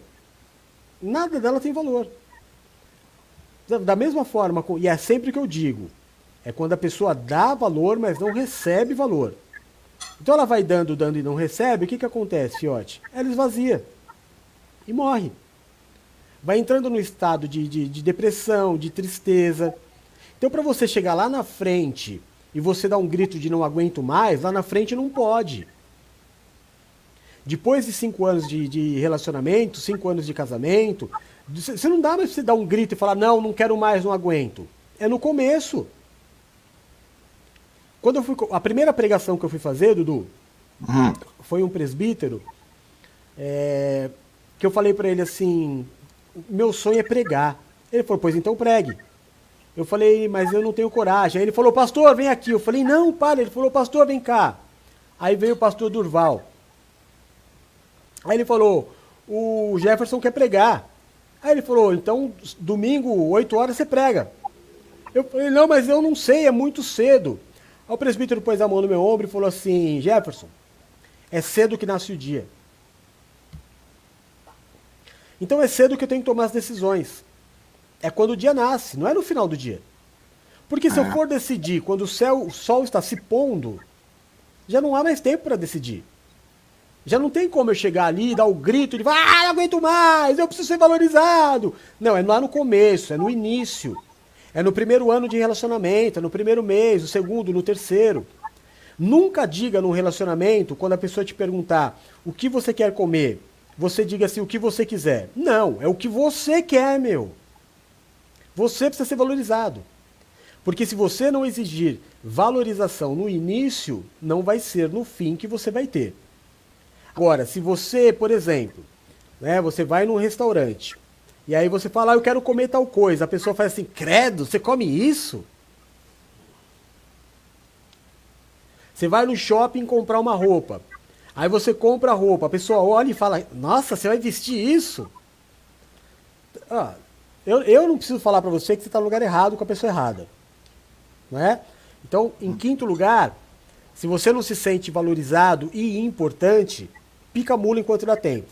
Nada dela tem valor. Da mesma forma, e é sempre que eu digo, é quando a pessoa dá valor, mas não recebe valor. Então ela vai dando, dando e não recebe, o que, que acontece, Fiote? Ela esvazia e morre. Vai entrando no estado de, de, de depressão, de tristeza. Então, para você chegar lá na frente e você dar um grito de não aguento mais, lá na frente não pode. Depois de cinco anos de, de relacionamento, cinco anos de casamento, você não dá mais pra você dar um grito e falar, não, não quero mais, não aguento. É no começo. Quando eu fui. A primeira pregação que eu fui fazer, Dudu, uhum. foi um presbítero. É, que eu falei para ele assim: meu sonho é pregar. Ele falou, pois então pregue. Eu falei, mas eu não tenho coragem. Aí ele falou, pastor, vem aqui. Eu falei, não, para. Ele falou, pastor, vem cá. Aí veio o pastor Durval. Aí ele falou, o Jefferson quer pregar. Aí ele falou, então domingo, 8 horas, você prega. Eu falei, não, mas eu não sei, é muito cedo. Aí o presbítero pôs a mão no meu ombro e falou assim: Jefferson, é cedo que nasce o dia. Então é cedo que eu tenho que tomar as decisões. É quando o dia nasce, não é no final do dia. Porque se eu ah. for decidir quando o, céu, o sol está se pondo, já não há mais tempo para decidir. Já não tem como eu chegar ali e dar o grito de ah, não aguento mais, eu preciso ser valorizado. Não, é lá no começo, é no início. É no primeiro ano de relacionamento, é no primeiro mês, no segundo, no terceiro. Nunca diga num relacionamento, quando a pessoa te perguntar o que você quer comer, você diga assim, o que você quiser. Não, é o que você quer, meu. Você precisa ser valorizado. Porque se você não exigir valorização no início, não vai ser no fim que você vai ter. Agora, se você, por exemplo, né, você vai num restaurante, e aí você fala, ah, eu quero comer tal coisa. A pessoa faz assim, credo, você come isso? Você vai no shopping comprar uma roupa. Aí você compra a roupa, a pessoa olha e fala, nossa, você vai vestir isso? Ah, eu, eu não preciso falar para você que você está no lugar errado com a pessoa errada. Não é? Então, em quinto lugar, se você não se sente valorizado e importante, pica a mula enquanto dá tempo.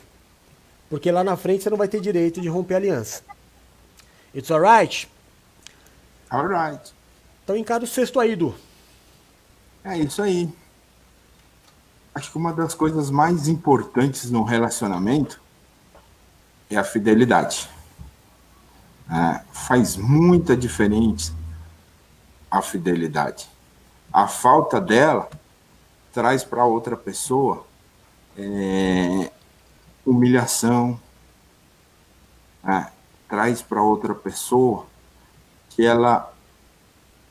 Porque lá na frente você não vai ter direito de romper a aliança. It's alright? Alright. Então encara o sexto aí, Du. É isso aí. Acho que uma das coisas mais importantes no relacionamento é a fidelidade. É, faz muita diferença a fidelidade. A falta dela traz para outra pessoa é, humilhação, né? traz para outra pessoa que ela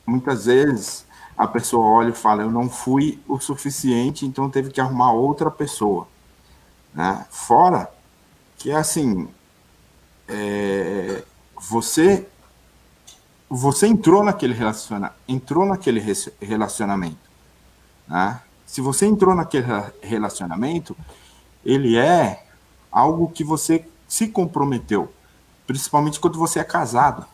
muitas vezes a pessoa olha e fala eu não fui o suficiente então teve que arrumar outra pessoa né? fora que assim é, você você entrou naquele relaciona, entrou naquele relacionamento né? Se você entrou naquele relacionamento ele é algo que você se comprometeu, principalmente quando você é casado.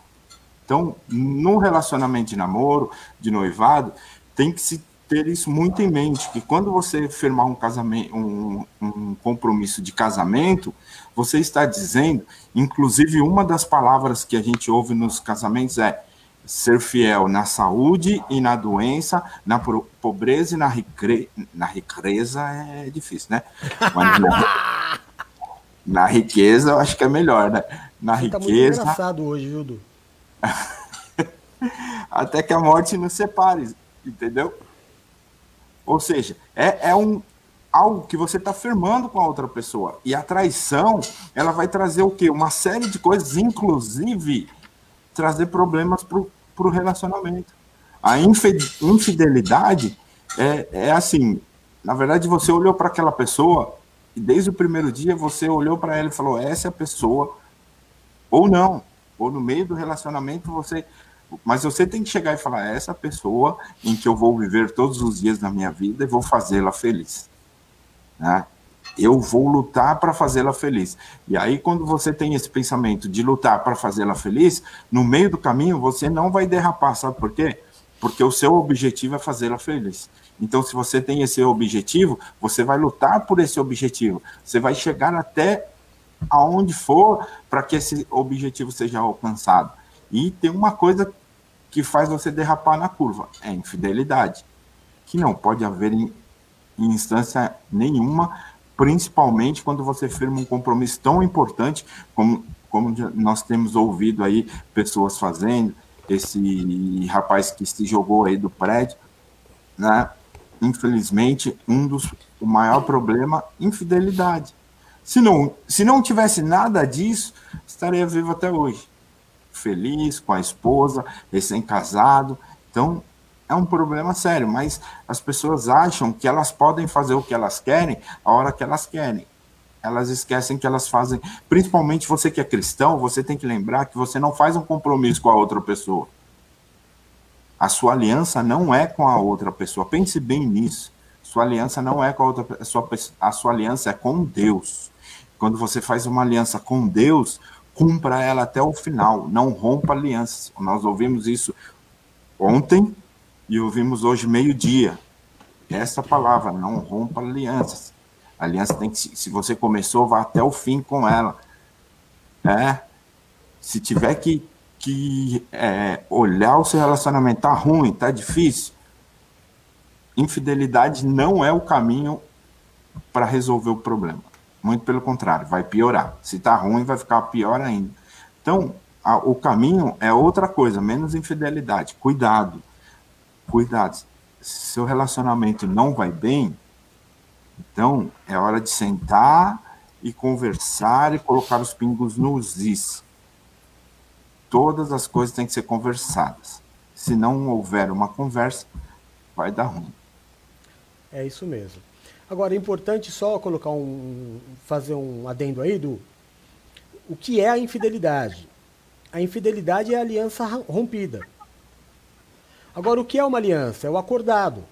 Então, no relacionamento de namoro, de noivado, tem que se ter isso muito em mente, que quando você firmar um casamento, um, um compromisso de casamento, você está dizendo, inclusive uma das palavras que a gente ouve nos casamentos é ser fiel na saúde e na doença, na pobreza e na, riqueza. na riqueza é difícil, né? Mas na, na riqueza eu acho que é melhor, né? Na Você riqueza. Tá muito engraçado hoje, viu, Du? Até que a morte nos separe, entendeu? Ou seja, é, é um algo que você está firmando com a outra pessoa. E a traição, ela vai trazer o quê? Uma série de coisas, inclusive trazer problemas para o relacionamento. A infidelidade é, é assim, na verdade você olhou para aquela pessoa e desde o primeiro dia você olhou para ela e falou, essa é a pessoa, ou não, ou no meio do relacionamento você mas você tem que chegar e falar: essa pessoa em que eu vou viver todos os dias da minha vida e vou fazê-la feliz. Né? Eu vou lutar para fazê-la feliz. E aí, quando você tem esse pensamento de lutar para fazê-la feliz, no meio do caminho você não vai derrapar, sabe por quê? Porque o seu objetivo é fazê-la feliz. Então, se você tem esse objetivo, você vai lutar por esse objetivo. Você vai chegar até aonde for para que esse objetivo seja alcançado. E tem uma coisa que faz você derrapar na curva: é infidelidade. Que não pode haver em, em instância nenhuma, principalmente quando você firma um compromisso tão importante como, como nós temos ouvido aí pessoas fazendo, esse rapaz que se jogou aí do prédio, né? Infelizmente, um dos o maior problema, infidelidade. Se não, se não tivesse nada disso, estaria vivo até hoje feliz com a esposa, recém-casado. Então, é um problema sério, mas as pessoas acham que elas podem fazer o que elas querem a hora que elas querem. Elas esquecem que elas fazem. Principalmente você que é cristão, você tem que lembrar que você não faz um compromisso com a outra pessoa. A sua aliança não é com a outra pessoa. Pense bem nisso. Sua aliança não é com a outra pessoa. A sua aliança é com Deus. Quando você faz uma aliança com Deus, cumpra ela até o final, não rompa alianças. Nós ouvimos isso ontem e ouvimos hoje meio-dia. Essa palavra, não rompa alianças. A aliança tem que, se você começou, vá até o fim com ela. É, se tiver que, que é, olhar o seu relacionamento, tá ruim, tá difícil, infidelidade não é o caminho para resolver o problema. Muito pelo contrário, vai piorar. Se está ruim, vai ficar pior ainda. Então, a, o caminho é outra coisa, menos infidelidade. Cuidado. Cuidado. Se seu relacionamento não vai bem, então é hora de sentar e conversar e colocar os pingos nos is. Todas as coisas têm que ser conversadas. Se não houver uma conversa, vai dar ruim. É isso mesmo. Agora, é importante só colocar um. fazer um adendo aí do. O que é a infidelidade? A infidelidade é a aliança rompida. Agora, o que é uma aliança? É o acordado.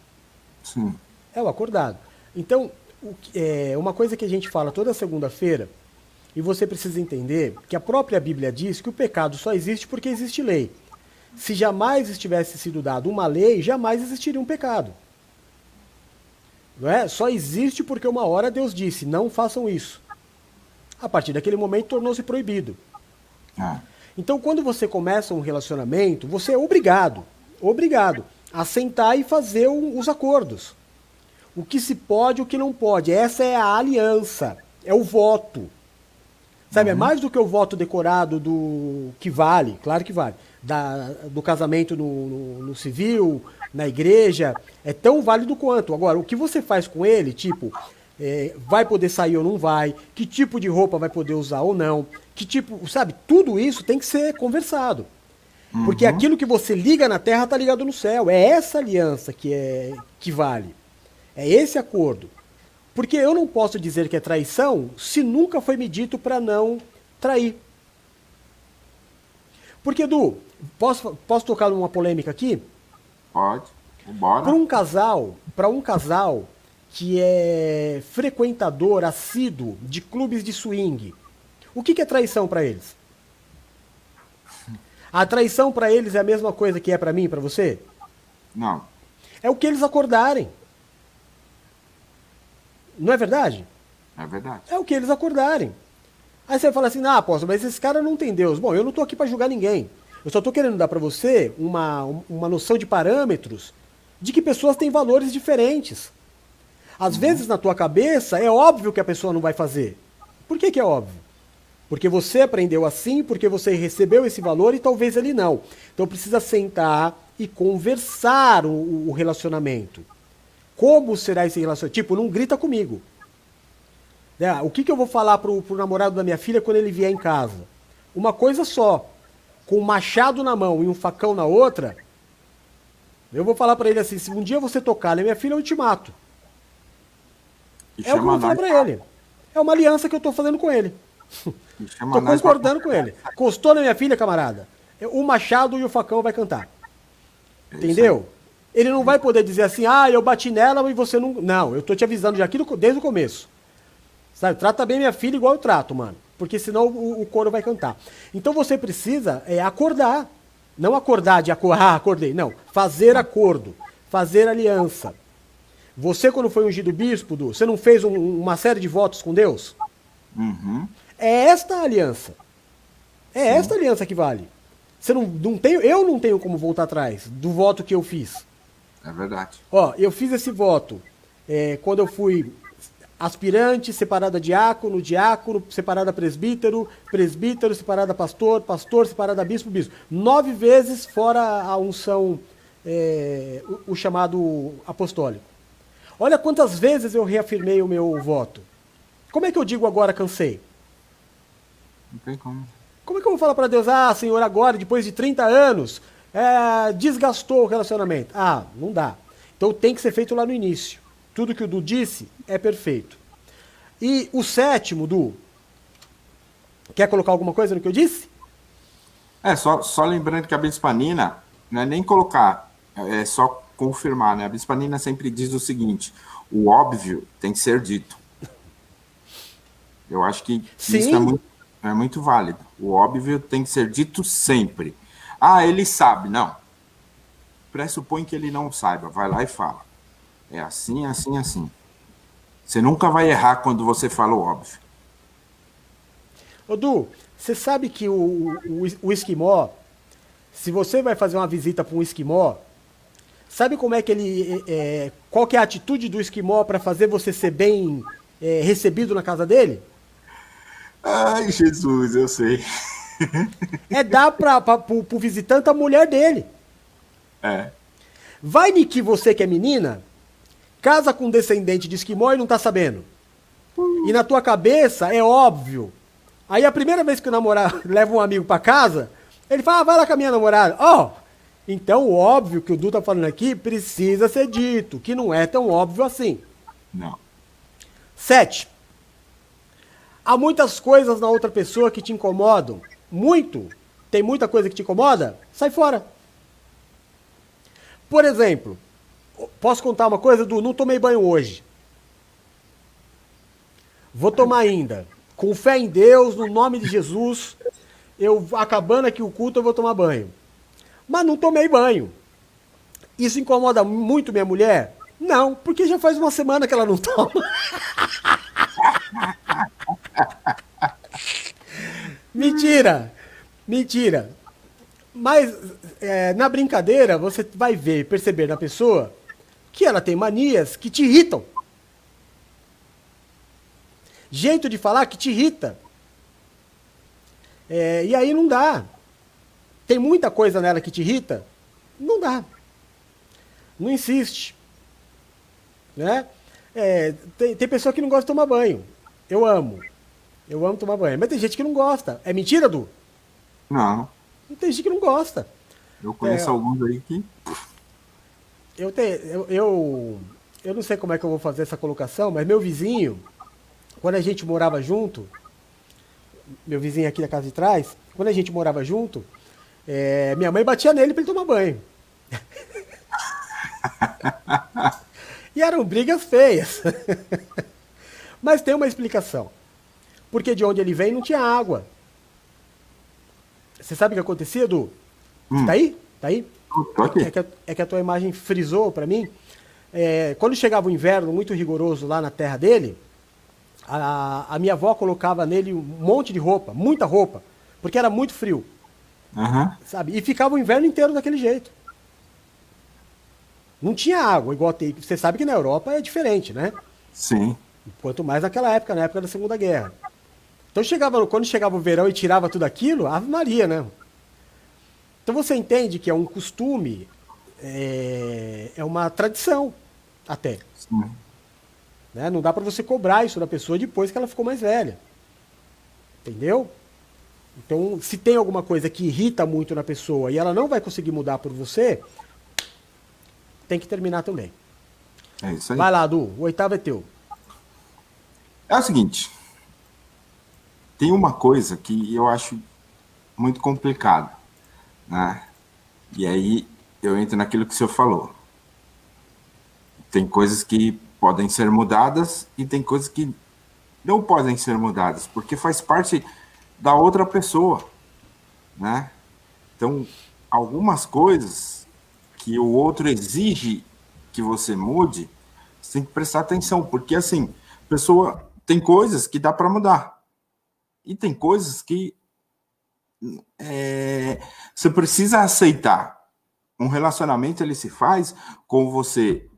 Sim. É o acordado. Então, o é, uma coisa que a gente fala toda segunda-feira, e você precisa entender que a própria Bíblia diz que o pecado só existe porque existe lei. Se jamais tivesse sido dado uma lei, jamais existiria um pecado. Não é? Só existe porque uma hora Deus disse: não façam isso. A partir daquele momento tornou-se proibido. Ah. Então, quando você começa um relacionamento, você é obrigado, obrigado, a sentar e fazer os acordos. O que se pode, o que não pode. Essa é a aliança, é o voto. Sabe, é uhum. é mais do que o voto decorado do que vale, claro que vale, da, do casamento no, no, no civil, na igreja, é tão válido quanto. Agora, o que você faz com ele, tipo, é, vai poder sair ou não vai, que tipo de roupa vai poder usar ou não, que tipo, sabe, tudo isso tem que ser conversado. Uhum. Porque aquilo que você liga na terra está ligado no céu. É essa aliança que é que vale. É esse acordo. Porque eu não posso dizer que é traição se nunca foi me dito para não trair. Porque, Edu, posso, posso tocar numa polêmica aqui? Pode. Para um casal, para um casal que é frequentador assíduo de clubes de swing, o que, que é traição para eles? A traição para eles é a mesma coisa que é para mim para você? Não. É o que eles acordarem. Não é verdade? É verdade. É o que eles acordarem. Aí você fala assim, ah, apóstolo, mas esse cara não tem Deus. Bom, eu não estou aqui para julgar ninguém. Eu só estou querendo dar para você uma, uma noção de parâmetros de que pessoas têm valores diferentes. Às uhum. vezes, na tua cabeça, é óbvio que a pessoa não vai fazer. Por que, que é óbvio? Porque você aprendeu assim, porque você recebeu esse valor e talvez ele não. Então precisa sentar e conversar o, o relacionamento. Como será esse relacionamento? Tipo, não grita comigo. É, o que, que eu vou falar pro, pro namorado da minha filha quando ele vier em casa? Uma coisa só. Com um machado na mão e um facão na outra, eu vou falar para ele assim: se um dia você tocar na minha filha, eu te mato. E é o que eu vou falar pra ele. É uma aliança que eu tô fazendo com ele. Tô concordando com ele. Costou na minha filha, camarada. O machado e o facão vai cantar. É Entendeu? Ele não vai poder dizer assim, ah, eu bati nela e você não. Não, eu tô te avisando já aqui desde o começo. Sabe? Trata bem minha filha igual eu trato, mano. Porque senão o, o coro vai cantar. Então você precisa é, acordar. Não acordar de acordar, ah, acordei. Não. Fazer acordo. Fazer aliança. Você, quando foi ungido bispo, Du, você não fez um, uma série de votos com Deus? Uhum. É esta aliança. É Sim. esta aliança que vale. Você não, não tem, eu não tenho como voltar atrás do voto que eu fiz. É verdade. Ó, eu fiz esse voto é, quando eu fui aspirante, separada diácono, diácono, separada presbítero, presbítero, separada pastor, pastor, separada bispo, bispo. Nove vezes fora a unção, é, o, o chamado apostólico. Olha quantas vezes eu reafirmei o meu voto. Como é que eu digo agora cansei? Não tem como. Como é que eu vou falar para Deus, ah, Senhor, agora, depois de 30 anos, é, desgastou o relacionamento? Ah, não dá. Então tem que ser feito lá no início. Tudo que o Du disse é perfeito. E o sétimo, Du, quer colocar alguma coisa no que eu disse? É, só, só lembrando que a bispanina não é nem colocar, é só confirmar, né? A bispanina sempre diz o seguinte: o óbvio tem que ser dito. Eu acho que Sim. isso é muito, é muito válido. O óbvio tem que ser dito sempre. Ah, ele sabe. Não. Pressupõe que ele não saiba. Vai lá e fala. É assim, assim, assim. Você nunca vai errar quando você fala o óbvio. Ô Du, você sabe que o, o, o esquimó, se você vai fazer uma visita para um esquimó, sabe como é que ele. É, qual que é a atitude do esquimó para fazer você ser bem é, recebido na casa dele? Ai, Jesus, eu sei. É dar para o visitante a mulher dele. É. Vai de que você que é menina, casa com um descendente de esquimó e não tá sabendo. E na tua cabeça é óbvio. Aí a primeira vez que o namorado leva um amigo para casa, ele fala, ah, vai lá com a minha namorada. Ó, oh, então o óbvio que o Du tá falando aqui precisa ser dito, que não é tão óbvio assim. Não. Sete. Há muitas coisas na outra pessoa que te incomodam. Muito. Tem muita coisa que te incomoda? Sai fora. Por exemplo, Posso contar uma coisa, Du? Não tomei banho hoje. Vou tomar ainda. Com fé em Deus, no nome de Jesus, eu acabando aqui o culto, eu vou tomar banho. Mas não tomei banho. Isso incomoda muito minha mulher? Não, porque já faz uma semana que ela não toma. mentira! Mentira! Mas é, na brincadeira, você vai ver, perceber na pessoa que ela tem manias que te irritam. Jeito de falar que te irrita. É, e aí não dá. Tem muita coisa nela que te irrita? Não dá. Não insiste. Né? É, tem, tem pessoa que não gosta de tomar banho. Eu amo. Eu amo tomar banho. Mas tem gente que não gosta. É mentira, Du? Não. Tem gente que não gosta. Eu conheço é, alguns aí que eu, te, eu, eu, eu não sei como é que eu vou fazer essa colocação, mas meu vizinho, quando a gente morava junto, meu vizinho aqui da casa de trás, quando a gente morava junto, é, minha mãe batia nele para ele tomar banho. e eram brigas feias. Mas tem uma explicação. Porque de onde ele vem não tinha água. Você sabe o que acontecia, Du? Hum. Tá aí? Tá aí? É que, a, é que a tua imagem frisou para mim. É, quando chegava o inverno muito rigoroso lá na terra dele, a, a, minha avó colocava nele um monte de roupa, muita roupa, porque era muito frio. Uhum. Sabe? E ficava o inverno inteiro daquele jeito. Não tinha água, igual tem. Você sabe que na Europa é diferente, né? Sim. Quanto mais naquela época, na época da Segunda Guerra. Então chegava, quando chegava o verão e tirava tudo aquilo, Ave Maria, né? Então você entende que é um costume, é, é uma tradição. Até. Sim. Né? Não dá para você cobrar isso da pessoa depois que ela ficou mais velha. Entendeu? Então, se tem alguma coisa que irrita muito na pessoa e ela não vai conseguir mudar por você, tem que terminar também. É isso aí. Vai lá, Du, o oitavo é teu. É o seguinte. Tem uma coisa que eu acho muito complicada, né? E aí eu entro naquilo que o senhor falou. Tem coisas que podem ser mudadas e tem coisas que não podem ser mudadas, porque faz parte da outra pessoa, né? Então, algumas coisas que o outro exige que você mude, você tem que prestar atenção, porque assim, pessoa tem coisas que dá para mudar e tem coisas que é, você precisa aceitar. Um relacionamento ele se faz com você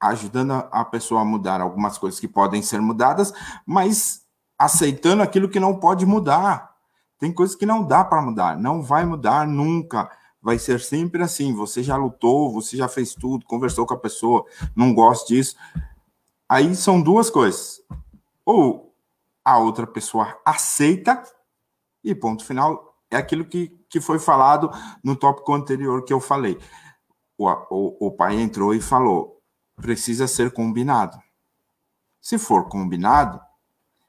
ajudando a pessoa a mudar algumas coisas que podem ser mudadas, mas aceitando aquilo que não pode mudar. Tem coisas que não dá para mudar, não vai mudar nunca. Vai ser sempre assim. Você já lutou, você já fez tudo, conversou com a pessoa, não gosta disso. Aí são duas coisas. Ou a outra pessoa aceita, e ponto final, é aquilo que, que foi falado no tópico anterior que eu falei. O, o, o pai entrou e falou: precisa ser combinado. Se for combinado,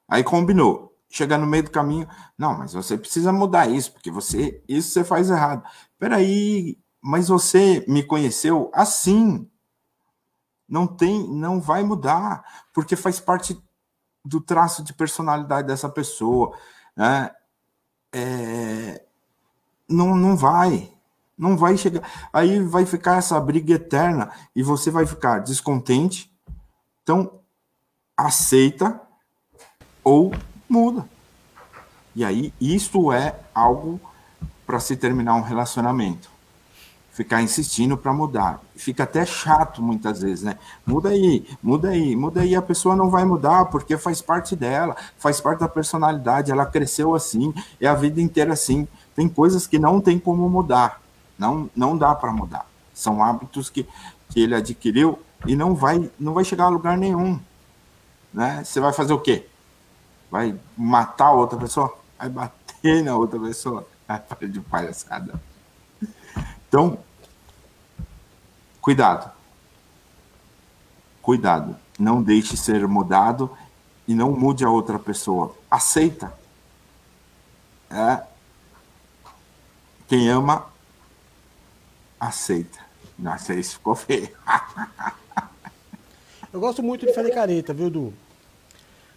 aí combinou. Chega no meio do caminho, não, mas você precisa mudar isso, porque você isso você faz errado. Peraí, mas você me conheceu assim. Não tem, não vai mudar, porque faz parte do traço de personalidade dessa pessoa. Né? É, não, não vai. Não vai chegar. Aí vai ficar essa briga eterna e você vai ficar descontente. Então, aceita ou muda. E aí, isso é algo para se terminar um relacionamento. Ficar insistindo para mudar. Fica até chato muitas vezes, né? Muda aí, muda aí, muda aí. A pessoa não vai mudar porque faz parte dela, faz parte da personalidade. Ela cresceu assim, é a vida inteira assim. Tem coisas que não tem como mudar. Não, não dá para mudar. São hábitos que, que ele adquiriu e não vai, não vai chegar a lugar nenhum. Né? Você vai fazer o quê? Vai matar outra pessoa? Vai bater na outra pessoa? Vai de palhaçada. Então, cuidado. Cuidado. Não deixe ser mudado e não mude a outra pessoa. Aceita. É. Quem ama aceita. Nossa, isso ficou feio. Eu gosto muito de fazer careta, viu, Du?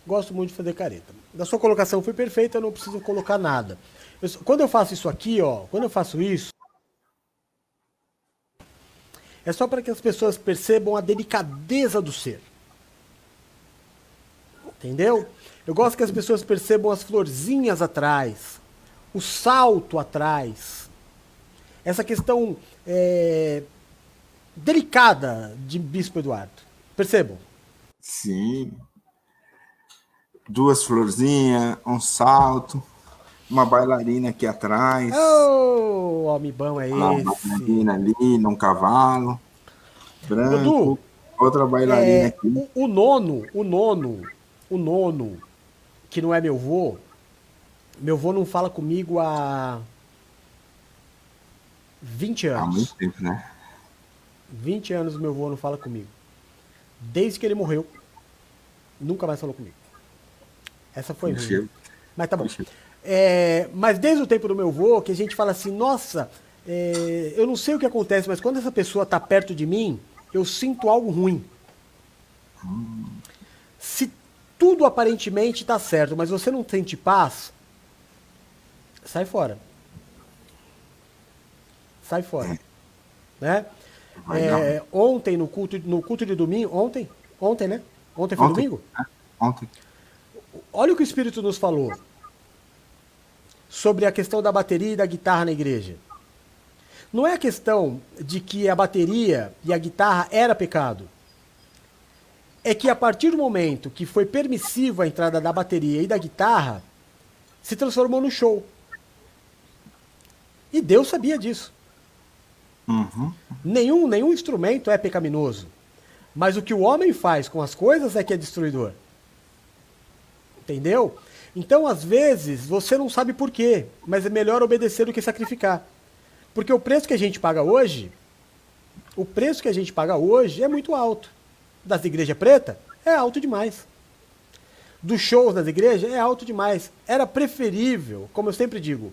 Gosto muito de fazer careta. Da sua colocação foi perfeita, eu não preciso colocar nada. Eu, quando eu faço isso aqui, ó, quando eu faço isso, é só para que as pessoas percebam a delicadeza do ser. Entendeu? Eu gosto que as pessoas percebam as florzinhas atrás, o salto atrás, essa questão é, delicada de Bispo Eduardo. Percebam? Sim. Duas florzinhas, um salto, uma bailarina aqui atrás. Oh, homem bom é uma esse. Uma bailarina ali, num cavalo. Branco. Dudu, outra bailarina é, aqui. O, o, nono, o nono, o nono, que não é meu vô, meu vô não fala comigo há 20 anos. Há muito tempo, né? 20 anos meu avô não fala comigo. Desde que ele morreu, nunca mais falou comigo. Essa foi ruim. Mas tá bom. É, mas desde o tempo do meu avô, que a gente fala assim, nossa, é, eu não sei o que acontece, mas quando essa pessoa tá perto de mim, eu sinto algo ruim. Se tudo aparentemente tá certo, mas você não sente paz, sai fora sai fora. Né? É, ontem, no culto, no culto de domingo, ontem, ontem, né? Ontem foi ontem, domingo? É, ontem. Olha o que o Espírito nos falou sobre a questão da bateria e da guitarra na igreja. Não é a questão de que a bateria e a guitarra era pecado. É que a partir do momento que foi permissivo a entrada da bateria e da guitarra, se transformou no show. E Deus sabia disso. Uhum. Nenhum, nenhum instrumento é pecaminoso. Mas o que o homem faz com as coisas é que é destruidor. Entendeu? Então, às vezes, você não sabe por quê, mas é melhor obedecer do que sacrificar. Porque o preço que a gente paga hoje, o preço que a gente paga hoje é muito alto. Das igrejas preta é alto demais. Dos shows das igrejas é alto demais. Era preferível, como eu sempre digo,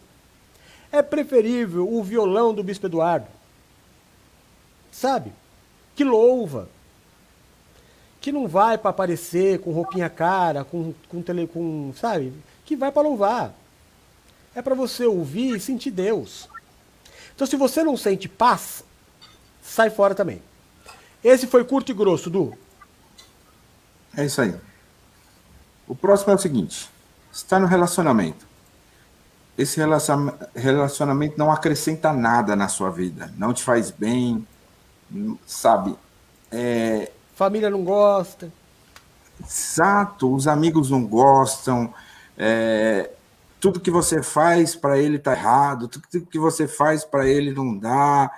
é preferível o violão do Bispo Eduardo. Sabe? Que louva. Que não vai para aparecer com roupinha cara, com, com, tele, com sabe? Que vai para louvar. É para você ouvir e sentir Deus. Então, se você não sente paz, sai fora também. Esse foi curto e grosso, Du. É isso aí. O próximo é o seguinte: está no relacionamento. Esse relacionamento não acrescenta nada na sua vida, não te faz bem, sabe? É... Família não gosta. Exato, os amigos não gostam. É... Tudo que você faz para ele tá errado, tudo que você faz para ele não dá.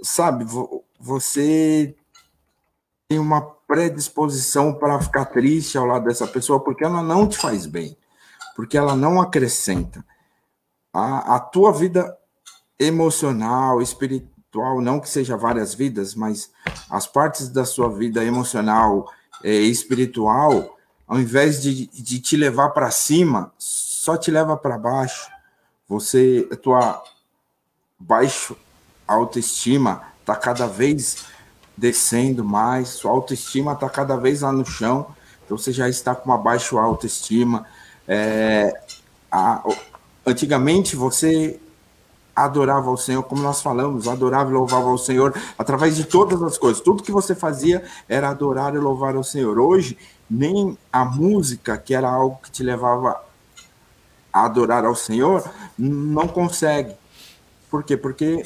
Sabe, você tem uma predisposição para ficar triste ao lado dessa pessoa porque ela não te faz bem, porque ela não acrescenta. A, a tua vida emocional, espiritual, não que seja várias vidas, mas as partes da sua vida emocional e espiritual, ao invés de, de te levar para cima, só te leva para baixo. Você, a tua baixo autoestima está cada vez descendo mais, sua autoestima está cada vez lá no chão, então você já está com uma baixa autoestima. É, a, antigamente você adorava o Senhor, como nós falamos, adorava e louvava o Senhor através de todas as coisas. Tudo que você fazia era adorar e louvar o Senhor. Hoje, nem a música, que era algo que te levava a adorar ao Senhor, não consegue. Por quê? Porque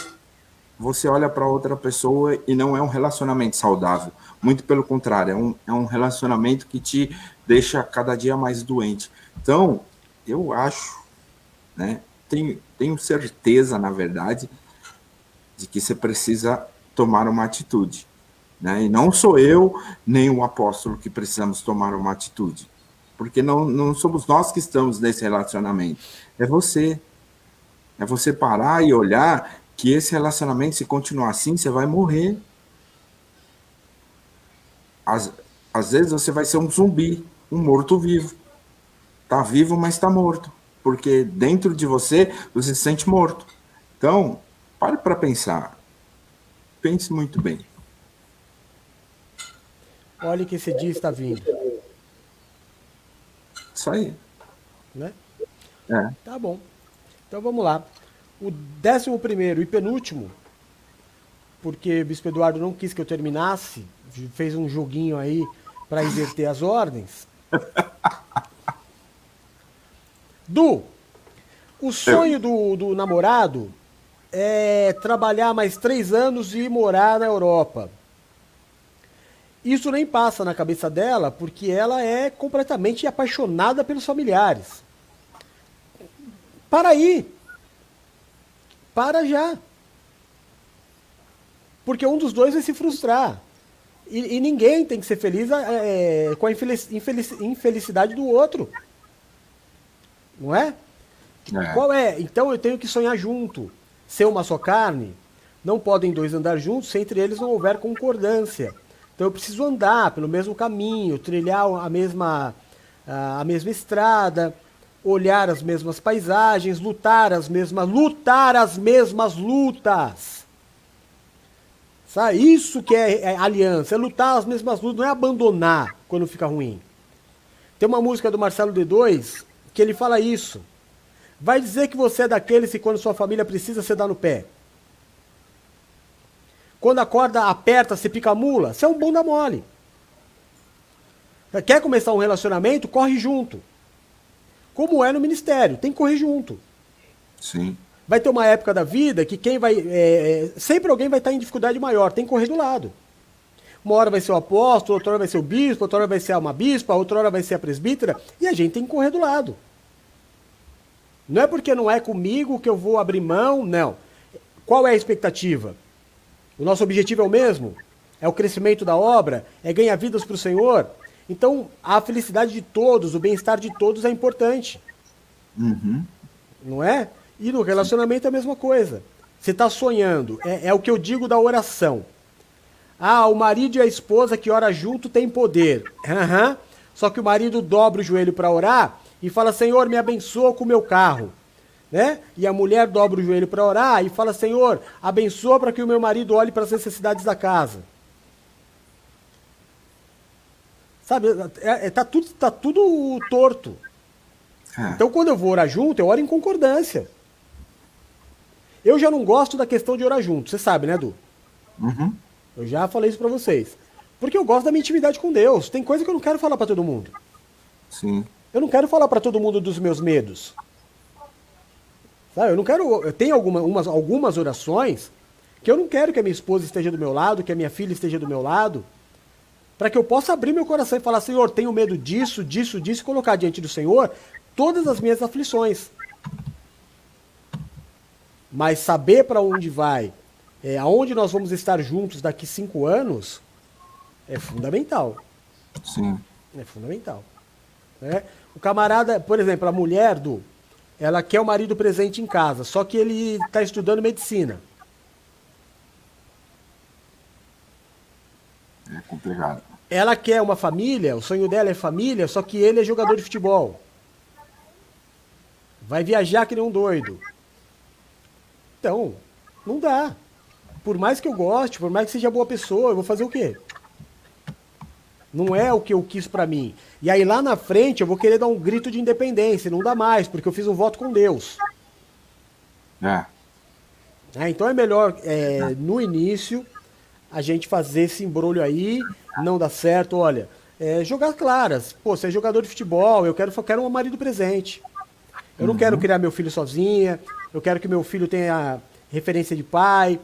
você olha para outra pessoa e não é um relacionamento saudável. Muito pelo contrário, é um, é um relacionamento que te deixa cada dia mais doente. Então, eu acho, né? Tenho, tenho certeza, na verdade, de que você precisa tomar uma atitude. Né? E não sou eu nem o apóstolo que precisamos tomar uma atitude. Porque não, não somos nós que estamos nesse relacionamento. É você. É você parar e olhar que esse relacionamento, se continuar assim, você vai morrer. Às, às vezes você vai ser um zumbi, um morto-vivo. Tá vivo, mas está morto. Porque dentro de você, você se sente morto. Então, pare para pensar. Pense muito bem. Olhe que esse dia está vindo. Isso aí. Né? É. Tá bom. Então vamos lá. O décimo primeiro e penúltimo, porque o Bispo Eduardo não quis que eu terminasse, fez um joguinho aí para inverter as ordens. Du, o sonho do, do namorado é trabalhar mais três anos e morar na Europa. Isso nem passa na cabeça dela, porque ela é completamente apaixonada pelos familiares. Para aí. Para já. Porque um dos dois vai se frustrar. E, e ninguém tem que ser feliz é, com a infelicidade do outro. Não é? é? Qual é? Então eu tenho que sonhar junto. Ser uma só carne. Não podem dois andar juntos se entre eles não houver concordância. Então eu preciso andar pelo mesmo caminho, trilhar a mesma, a mesma estrada, olhar as mesmas paisagens, lutar as mesmas, lutar as mesmas lutas. Sabe? Isso que é, é aliança, é lutar as mesmas lutas, não é abandonar quando fica ruim. Tem uma música do Marcelo D2 que ele fala isso. Vai dizer que você é daqueles que quando sua família precisa, você dá no pé. Quando a corda aperta, você pica a mula, você é um bunda mole. Quer começar um relacionamento? Corre junto como é no ministério, tem que correr junto. Sim. Vai ter uma época da vida que quem vai. É, é, sempre alguém vai estar em dificuldade maior, tem que correr do lado. Uma hora vai ser o apóstolo, outra hora vai ser o bispo, outra hora vai ser uma bispa, outra hora vai ser a presbítera, e a gente tem que correr do lado. Não é porque não é comigo que eu vou abrir mão, não. Qual é a expectativa? O nosso objetivo é o mesmo? é o crescimento da obra, é ganhar vidas para o Senhor. Então, a felicidade de todos, o bem-estar de todos é importante. Uhum. Não é? E no relacionamento é a mesma coisa. Você está sonhando. É, é, o que eu digo da oração. Ah, o marido e a esposa que ora junto tem poder. Uhum. Só que o marido dobra o joelho para orar e fala: Senhor, me abençoa com o meu carro. Né? E a mulher dobra o joelho para orar e fala: Senhor, abençoa para que o meu marido olhe para as necessidades da casa. Sabe, é, é, tá, tudo, tá tudo torto. É. Então, quando eu vou orar junto, eu oro em concordância. Eu já não gosto da questão de orar junto, você sabe, né, Edu? Uhum. Eu já falei isso para vocês. Porque eu gosto da minha intimidade com Deus. Tem coisa que eu não quero falar para todo mundo. Sim. Eu não quero falar para todo mundo dos meus medos. Sabe? Eu não quero. Eu tenho alguma, umas, algumas orações que eu não quero que a minha esposa esteja do meu lado, que a minha filha esteja do meu lado, para que eu possa abrir meu coração e falar: Senhor, tenho medo disso, disso, disso, e colocar diante do Senhor todas as minhas aflições. Mas saber para onde vai, é, aonde nós vamos estar juntos daqui cinco anos, é fundamental. Sim. É fundamental. Né? O camarada, por exemplo, a mulher do. Ela quer o marido presente em casa, só que ele está estudando medicina. É complicado. Ela quer uma família, o sonho dela é família, só que ele é jogador de futebol. Vai viajar que nem um doido. Então, não dá. Por mais que eu goste, por mais que seja boa pessoa, eu vou fazer o quê? Não é o que eu quis para mim. E aí lá na frente eu vou querer dar um grito de independência. Não dá mais, porque eu fiz um voto com Deus. É. é então é melhor, é, no início, a gente fazer esse embrulho aí, não dá certo, olha. É, jogar claras. Pô, você é jogador de futebol, eu quero, eu quero um marido presente. Eu não uhum. quero criar meu filho sozinha, eu quero que meu filho tenha referência de pai,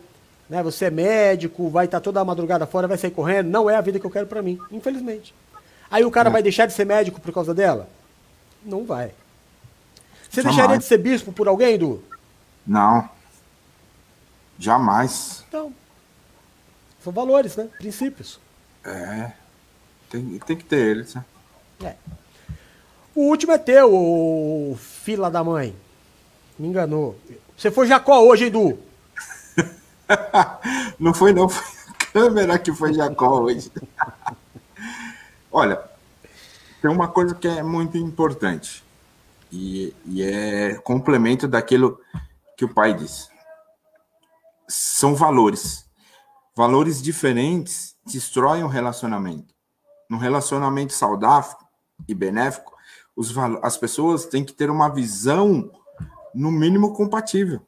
né? Você é médico, vai estar toda a madrugada fora, vai sair correndo. Não é a vida que eu quero para mim, infelizmente. Aí o cara vai deixar de ser médico por causa dela? Não vai. Você Jamais. deixaria de ser bispo por alguém, Du? Não. Jamais. Então. São valores, né? Princípios. É. Tem, tem que ter eles, né? É. O último é teu, o fila da mãe. Me enganou. Você foi Jacó hoje, Edu? não foi não, foi a câmera que foi Jacó hoje. Olha, tem uma coisa que é muito importante. E, e é complemento daquilo que o pai disse. São valores. Valores diferentes destroem o relacionamento. Num relacionamento saudável e benéfico, as pessoas têm que ter uma visão no mínimo compatível.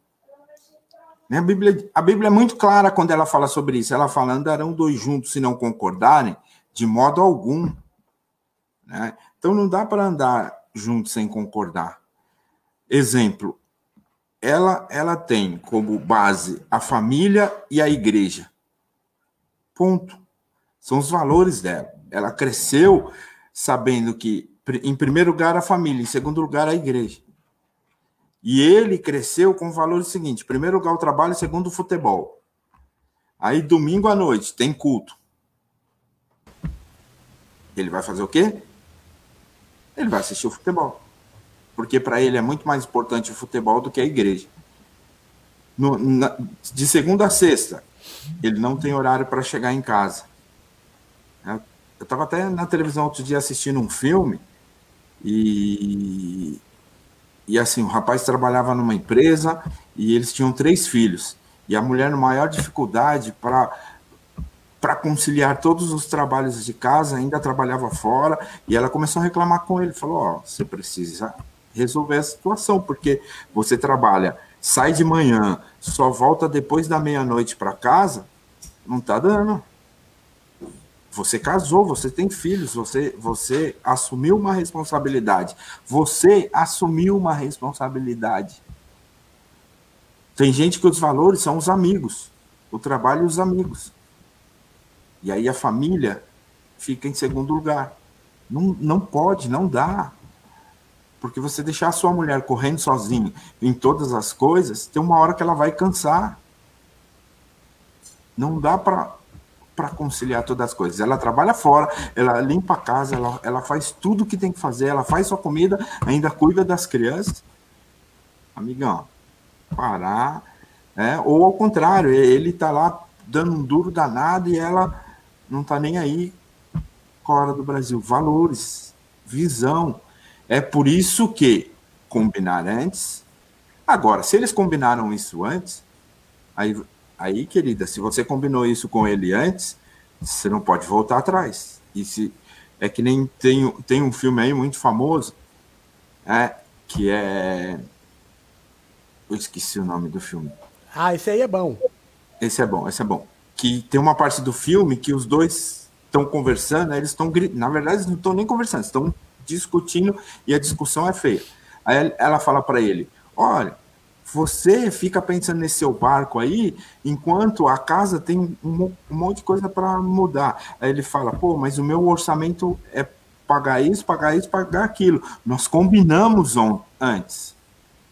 Né, a Bíblia, a Bíblia é muito clara quando ela fala sobre isso. Ela fala: andarão dois juntos se não concordarem, de modo algum. Né? Então não dá para andar juntos sem concordar. Exemplo: ela, ela tem como base a família e a igreja. Ponto. São os valores dela. Ela cresceu sabendo que, em primeiro lugar, a família, em segundo lugar, a igreja. E ele cresceu com o valor seguinte: primeiro lugar, o trabalho, segundo, o futebol. Aí, domingo à noite, tem culto. Ele vai fazer o quê? Ele vai assistir o futebol. Porque para ele é muito mais importante o futebol do que a igreja. No, na, de segunda a sexta, ele não tem horário para chegar em casa. Eu estava até na televisão outro dia assistindo um filme e e assim, o rapaz trabalhava numa empresa e eles tinham três filhos. E a mulher, na maior dificuldade para conciliar todos os trabalhos de casa, ainda trabalhava fora, e ela começou a reclamar com ele, falou: "Ó, oh, você precisa resolver a situação, porque você trabalha, sai de manhã, só volta depois da meia-noite para casa, não tá dando. Você casou, você tem filhos, você, você assumiu uma responsabilidade. Você assumiu uma responsabilidade. Tem gente que os valores são os amigos, o trabalho e os amigos. E aí a família fica em segundo lugar. Não, não pode, não dá. Porque você deixar a sua mulher correndo sozinha em todas as coisas, tem uma hora que ela vai cansar. Não dá para para conciliar todas as coisas. Ela trabalha fora, ela limpa a casa, ela, ela faz tudo o que tem que fazer, ela faz sua comida, ainda cuida das crianças. Amigão, parar. É, ou ao contrário, ele tá lá dando um duro danado e ela não tá nem aí com a hora do Brasil. Valores, visão. É por isso que combinar antes. Agora, se eles combinaram isso antes, aí Aí, querida, se você combinou isso com ele antes, você não pode voltar atrás. E se é que nem tem, tem um filme aí muito famoso, é, que é eu esqueci o nome do filme. Ah, esse aí é bom. Esse é bom, esse é bom. Que tem uma parte do filme que os dois estão conversando, né, eles estão na verdade eles não estão nem conversando, estão discutindo e a discussão é feia. Aí ela fala para ele: "Olha, você fica pensando nesse seu barco aí, enquanto a casa tem um, um monte de coisa para mudar. Aí ele fala, pô, mas o meu orçamento é pagar isso, pagar isso, pagar aquilo. Nós combinamos on, antes.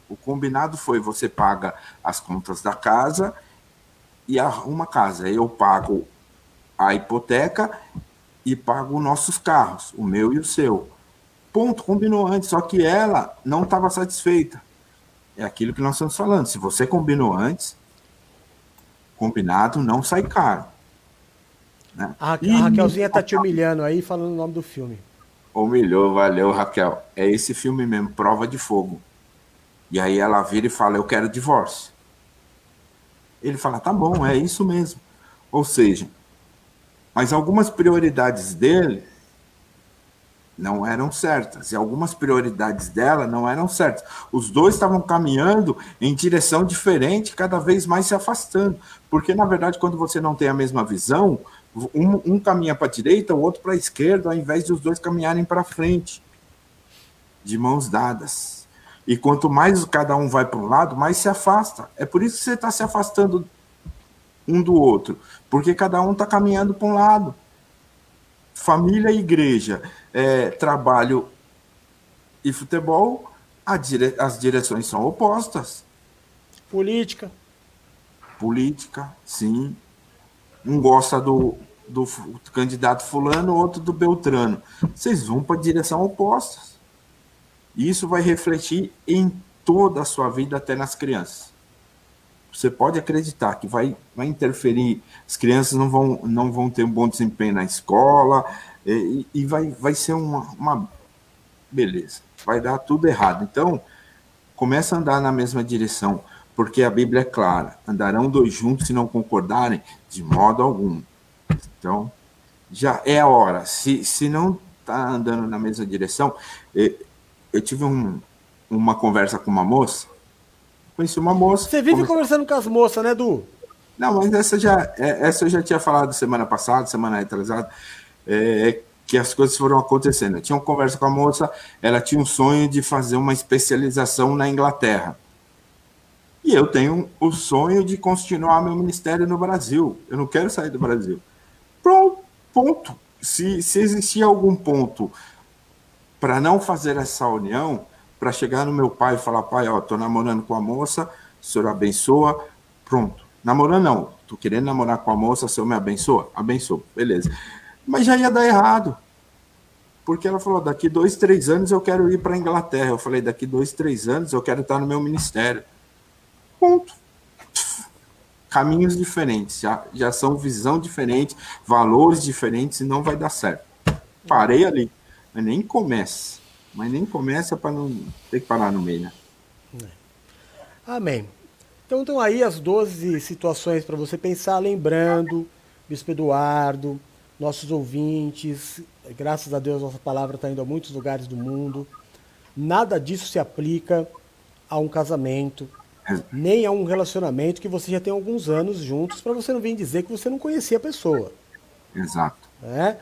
O combinado foi você paga as contas da casa e arruma casa. Eu pago a hipoteca e pago nossos carros, o meu e o seu. Ponto, combinou antes, só que ela não estava satisfeita é aquilo que nós estamos falando. Se você combinou antes, combinado não sai caro. Né? A, a Raquelzinha tá te humilhando aí falando o nome do filme. Humilhou, valeu, Raquel. É esse filme mesmo, Prova de Fogo. E aí ela vira e fala: Eu quero divórcio. Ele fala: Tá bom, é isso mesmo. Ou seja, mas algumas prioridades dele não eram certas e algumas prioridades dela não eram certas. Os dois estavam caminhando em direção diferente, cada vez mais se afastando, porque na verdade quando você não tem a mesma visão, um, um caminha para a direita, o outro para a esquerda, ao invés de os dois caminharem para frente, de mãos dadas. E quanto mais cada um vai para um lado, mais se afasta. É por isso que você está se afastando um do outro, porque cada um está caminhando para um lado família e igreja, é, trabalho e futebol, dire... as direções são opostas. Política. Política, sim. Um gosta do, do candidato fulano, outro do Beltrano. Vocês vão para direção opostas. Isso vai refletir em toda a sua vida, até nas crianças você pode acreditar que vai, vai interferir, as crianças não vão, não vão ter um bom desempenho na escola, e, e vai, vai ser uma, uma beleza, vai dar tudo errado. Então, começa a andar na mesma direção, porque a Bíblia é clara: andarão dois juntos se não concordarem, de modo algum. Então, já é a hora. Se, se não está andando na mesma direção, eu, tive um, uma conversa com uma moça Conheci uma moça. Você vive comecei... conversando com as moças, né, Du? Não, mas essa, já, é, essa eu já tinha falado semana passada, semana retrasada, é, que as coisas foram acontecendo. Eu tinha uma conversa com a moça, ela tinha um sonho de fazer uma especialização na Inglaterra. E eu tenho o sonho de continuar meu ministério no Brasil. Eu não quero sair do Brasil. Pronto, ponto. Se, se existia algum ponto para não fazer essa união, para chegar no meu pai e falar, pai, ó, tô namorando com a moça, o senhor abençoa, pronto. Namorando não, tô querendo namorar com a moça, o senhor me abençoa? Abençoa, beleza. Mas já ia dar errado. Porque ela falou, daqui dois, três anos eu quero ir para a Inglaterra. Eu falei, daqui dois, três anos eu quero estar no meu ministério. Ponto. Caminhos diferentes, já, já são visão diferente, valores diferentes e não vai dar certo. Parei ali, mas nem comece. Mas nem começa para não ter que parar no meio, né? É. Amém. Então estão aí as 12 situações para você pensar, lembrando, Bispo Eduardo, nossos ouvintes, graças a Deus nossa palavra está indo a muitos lugares do mundo. Nada disso se aplica a um casamento, nem a um relacionamento que você já tem alguns anos juntos, para você não vir dizer que você não conhecia a pessoa. Exato. É?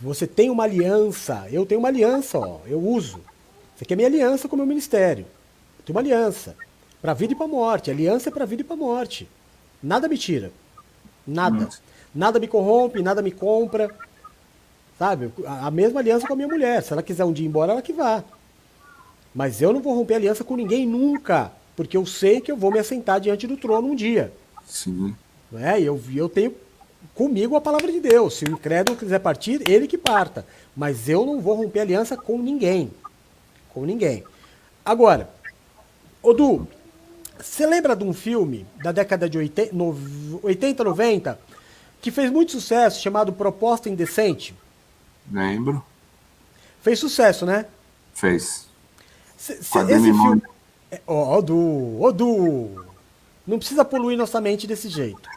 Você tem uma aliança. Eu tenho uma aliança, ó. Eu uso. Você quer minha aliança com o meu ministério. Eu tenho uma aliança. Para vida e para morte. Aliança é para vida e para morte. Nada me tira. Nada. Nada me corrompe, nada me compra. Sabe? A mesma aliança com a minha mulher. Se ela quiser um dia ir embora, ela que vá. Mas eu não vou romper aliança com ninguém nunca. Porque eu sei que eu vou me assentar diante do trono um dia. Sim. É, eu, eu tenho comigo a palavra de Deus. Se o incrédulo quiser partir, ele que parta. Mas eu não vou romper aliança com ninguém. Com ninguém. Agora, Odu, você lembra de um filme da década de 80, 80 90 que fez muito sucesso, chamado Proposta Indecente? Lembro. Fez sucesso, né? Fez. C esse filme. Ó, oh, Odu, Odu! Não precisa poluir nossa mente desse jeito.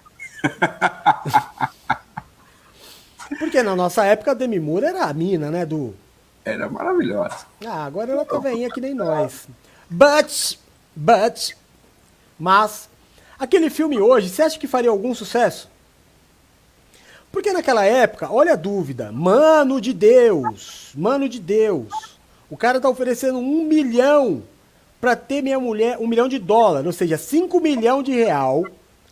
Porque na nossa época a Demi Moore era a mina, né, do Era maravilhosa. Ah, agora ela tá veinha que nem nós. But, but, mas, aquele filme hoje, você acha que faria algum sucesso? Porque naquela época, olha a dúvida, mano de Deus, mano de Deus, o cara tá oferecendo um milhão para ter minha mulher, um milhão de dólar, ou seja, cinco milhão de real,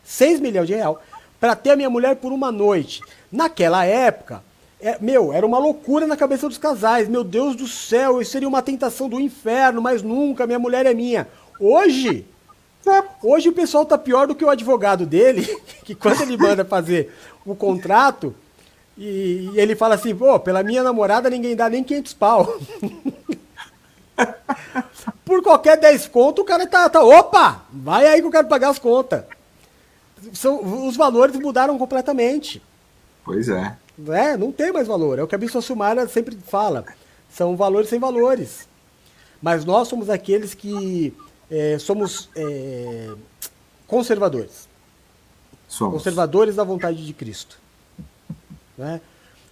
seis milhões de real, para ter a minha mulher por uma noite. Naquela época, é, meu, era uma loucura na cabeça dos casais. Meu Deus do céu, isso seria uma tentação do inferno, mas nunca, minha mulher é minha. Hoje, é, hoje o pessoal tá pior do que o advogado dele, que quando ele manda fazer o contrato, e, e ele fala assim, pô, pela minha namorada ninguém dá nem 500 pau. Por qualquer 10 conto, o cara tá, tá, opa, vai aí que eu quero pagar as contas. São, os valores mudaram completamente. Pois é. É, não tem mais valor. É o que a Bispa Sumara sempre fala. São valores sem valores. Mas nós somos aqueles que é, somos é, conservadores. Somos. Conservadores da vontade de Cristo. Né?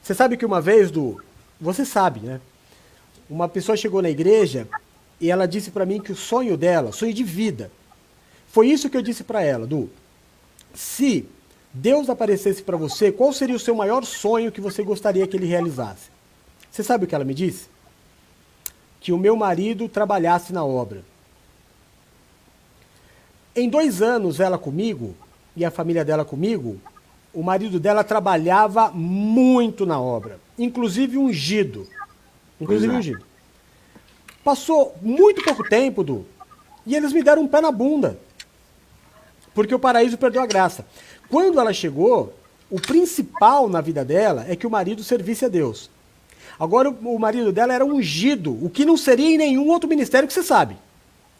Você sabe que uma vez, do Você sabe, né? Uma pessoa chegou na igreja e ela disse para mim que o sonho dela, sonho de vida, foi isso que eu disse para ela, Du. Se Deus aparecesse para você, qual seria o seu maior sonho que você gostaria que ele realizasse? Você sabe o que ela me disse? Que o meu marido trabalhasse na obra. Em dois anos, ela comigo e a família dela comigo, o marido dela trabalhava muito na obra, inclusive ungido. Inclusive é. ungido. Passou muito pouco tempo, Du, e eles me deram um pé na bunda. Porque o paraíso perdeu a graça. Quando ela chegou, o principal na vida dela é que o marido servisse a Deus. Agora, o marido dela era ungido, o que não seria em nenhum outro ministério que você sabe.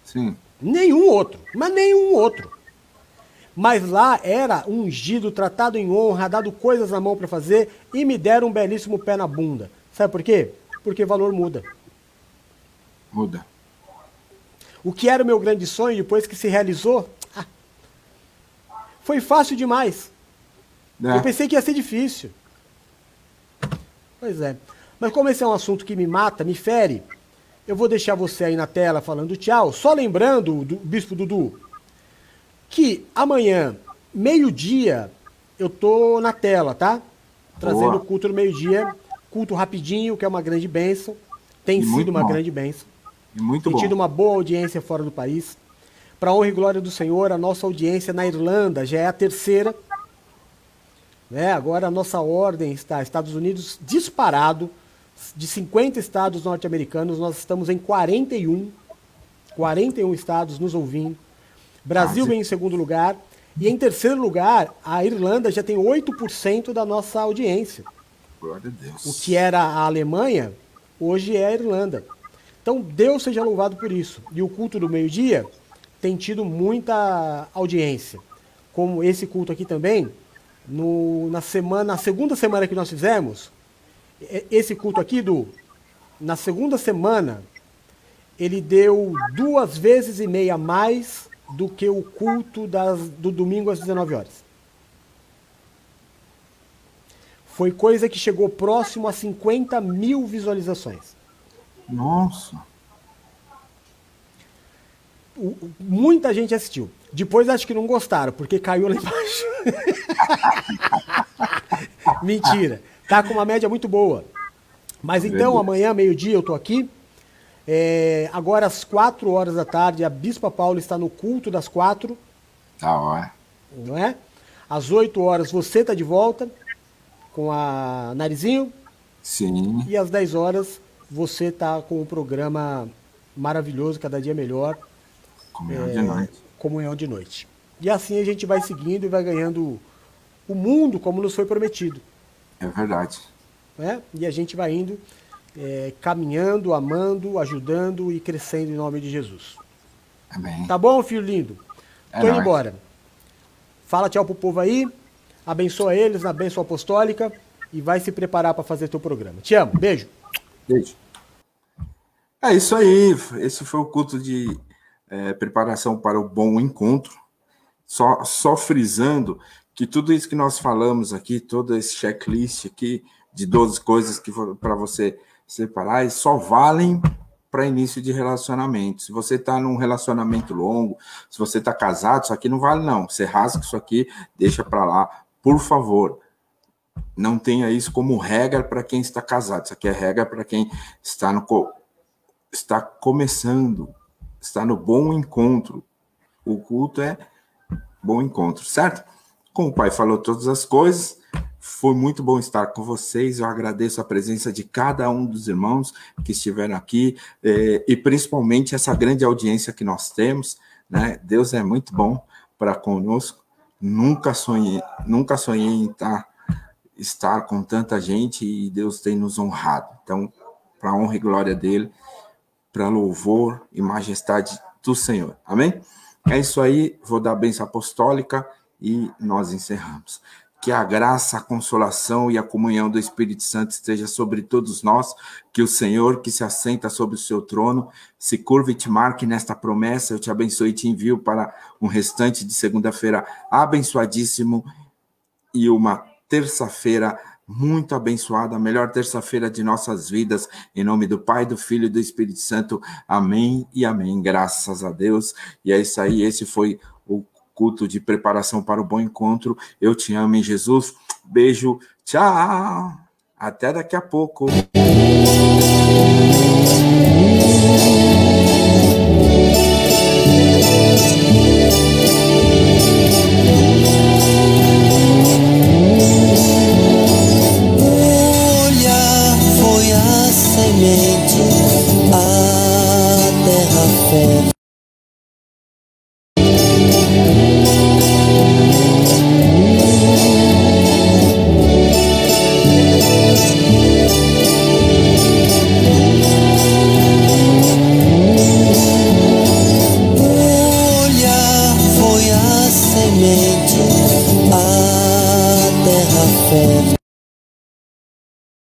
Sim. Nenhum outro, mas nenhum outro. Mas lá era ungido, tratado em honra, dado coisas na mão para fazer e me deram um belíssimo pé na bunda. Sabe por quê? Porque valor muda. Muda. O que era o meu grande sonho depois que se realizou, foi fácil demais. É. Eu pensei que ia ser difícil. Pois é. Mas como esse é um assunto que me mata, me fere, eu vou deixar você aí na tela falando tchau. Só lembrando, do Bispo Dudu, que amanhã, meio-dia, eu tô na tela, tá? Trazendo o culto no meio-dia. Culto rapidinho, que é uma grande bênção. Tem e sido uma bom. grande bênção. E muito Tem bom. tido uma boa audiência fora do país. Para honra e glória do Senhor, a nossa audiência na Irlanda já é a terceira. Né? Agora a nossa ordem está Estados Unidos disparado. De 50 estados norte-americanos, nós estamos em 41. 41 estados nos ouvindo. Brasil vem em segundo lugar. E em terceiro lugar, a Irlanda já tem 8% da nossa audiência. Glória a Deus. O que era a Alemanha, hoje é a Irlanda. Então, Deus seja louvado por isso. E o culto do meio-dia tem tido muita audiência. Como esse culto aqui também, no, na semana, na segunda semana que nós fizemos, esse culto aqui do na segunda semana, ele deu duas vezes e meia mais do que o culto das, do domingo às 19 horas. Foi coisa que chegou próximo a 50 mil visualizações. Nossa! Muita gente assistiu. Depois acho que não gostaram, porque caiu lá embaixo. Mentira. Tá com uma média muito boa. Mas então, amanhã, meio-dia, eu tô aqui. É, agora, às 4 horas da tarde, a Bispa Paula está no culto das quatro. Da hora. Não é? Às 8 horas você tá de volta com a Narizinho. Sim. E às 10 horas você tá com o programa maravilhoso, cada dia melhor. Comunhão é, de noite. Comunhão de noite. E assim a gente vai seguindo e vai ganhando o mundo como nos foi prometido. É verdade. Né? E a gente vai indo, é, caminhando, amando, ajudando e crescendo em nome de Jesus. Amém. Tá bom, filho lindo? É Tô indo nóis. embora. Fala tchau pro povo aí, abençoa eles na bênção apostólica e vai se preparar para fazer teu programa. Te amo, beijo. Beijo. É isso aí. Esse foi o culto de é, preparação para o bom encontro. Só, só frisando que tudo isso que nós falamos aqui, todo esse checklist aqui de 12 coisas que para você separar, só valem para início de relacionamento. Se você está num relacionamento longo, se você está casado, isso aqui não vale não. Você rasga isso aqui, deixa para lá, por favor. Não tenha isso como regra para quem está casado. Isso aqui é regra para quem está no está começando, está no bom encontro. O culto é bom encontro, certo? Como o pai falou todas as coisas, foi muito bom estar com vocês. Eu agradeço a presença de cada um dos irmãos que estiveram aqui eh, e principalmente essa grande audiência que nós temos. Né? Deus é muito bom para conosco. Nunca sonhei, nunca sonhei em estar, estar com tanta gente e Deus tem nos honrado. Então, para honra e glória dele, para louvor e majestade do Senhor. Amém? É isso aí. Vou dar a bênção apostólica e nós encerramos. Que a graça, a consolação e a comunhão do Espírito Santo esteja sobre todos nós, que o Senhor que se assenta sobre o seu trono se curva e te marque nesta promessa. Eu te abençoe e te envio para um restante de segunda-feira abençoadíssimo e uma terça-feira muito abençoada, a melhor terça-feira de nossas vidas, em nome do Pai, do Filho e do Espírito Santo. Amém e amém. Graças a Deus. E é isso aí, esse foi o culto de preparação para o bom encontro. Eu te amo em Jesus. Beijo. Tchau. Até daqui a pouco.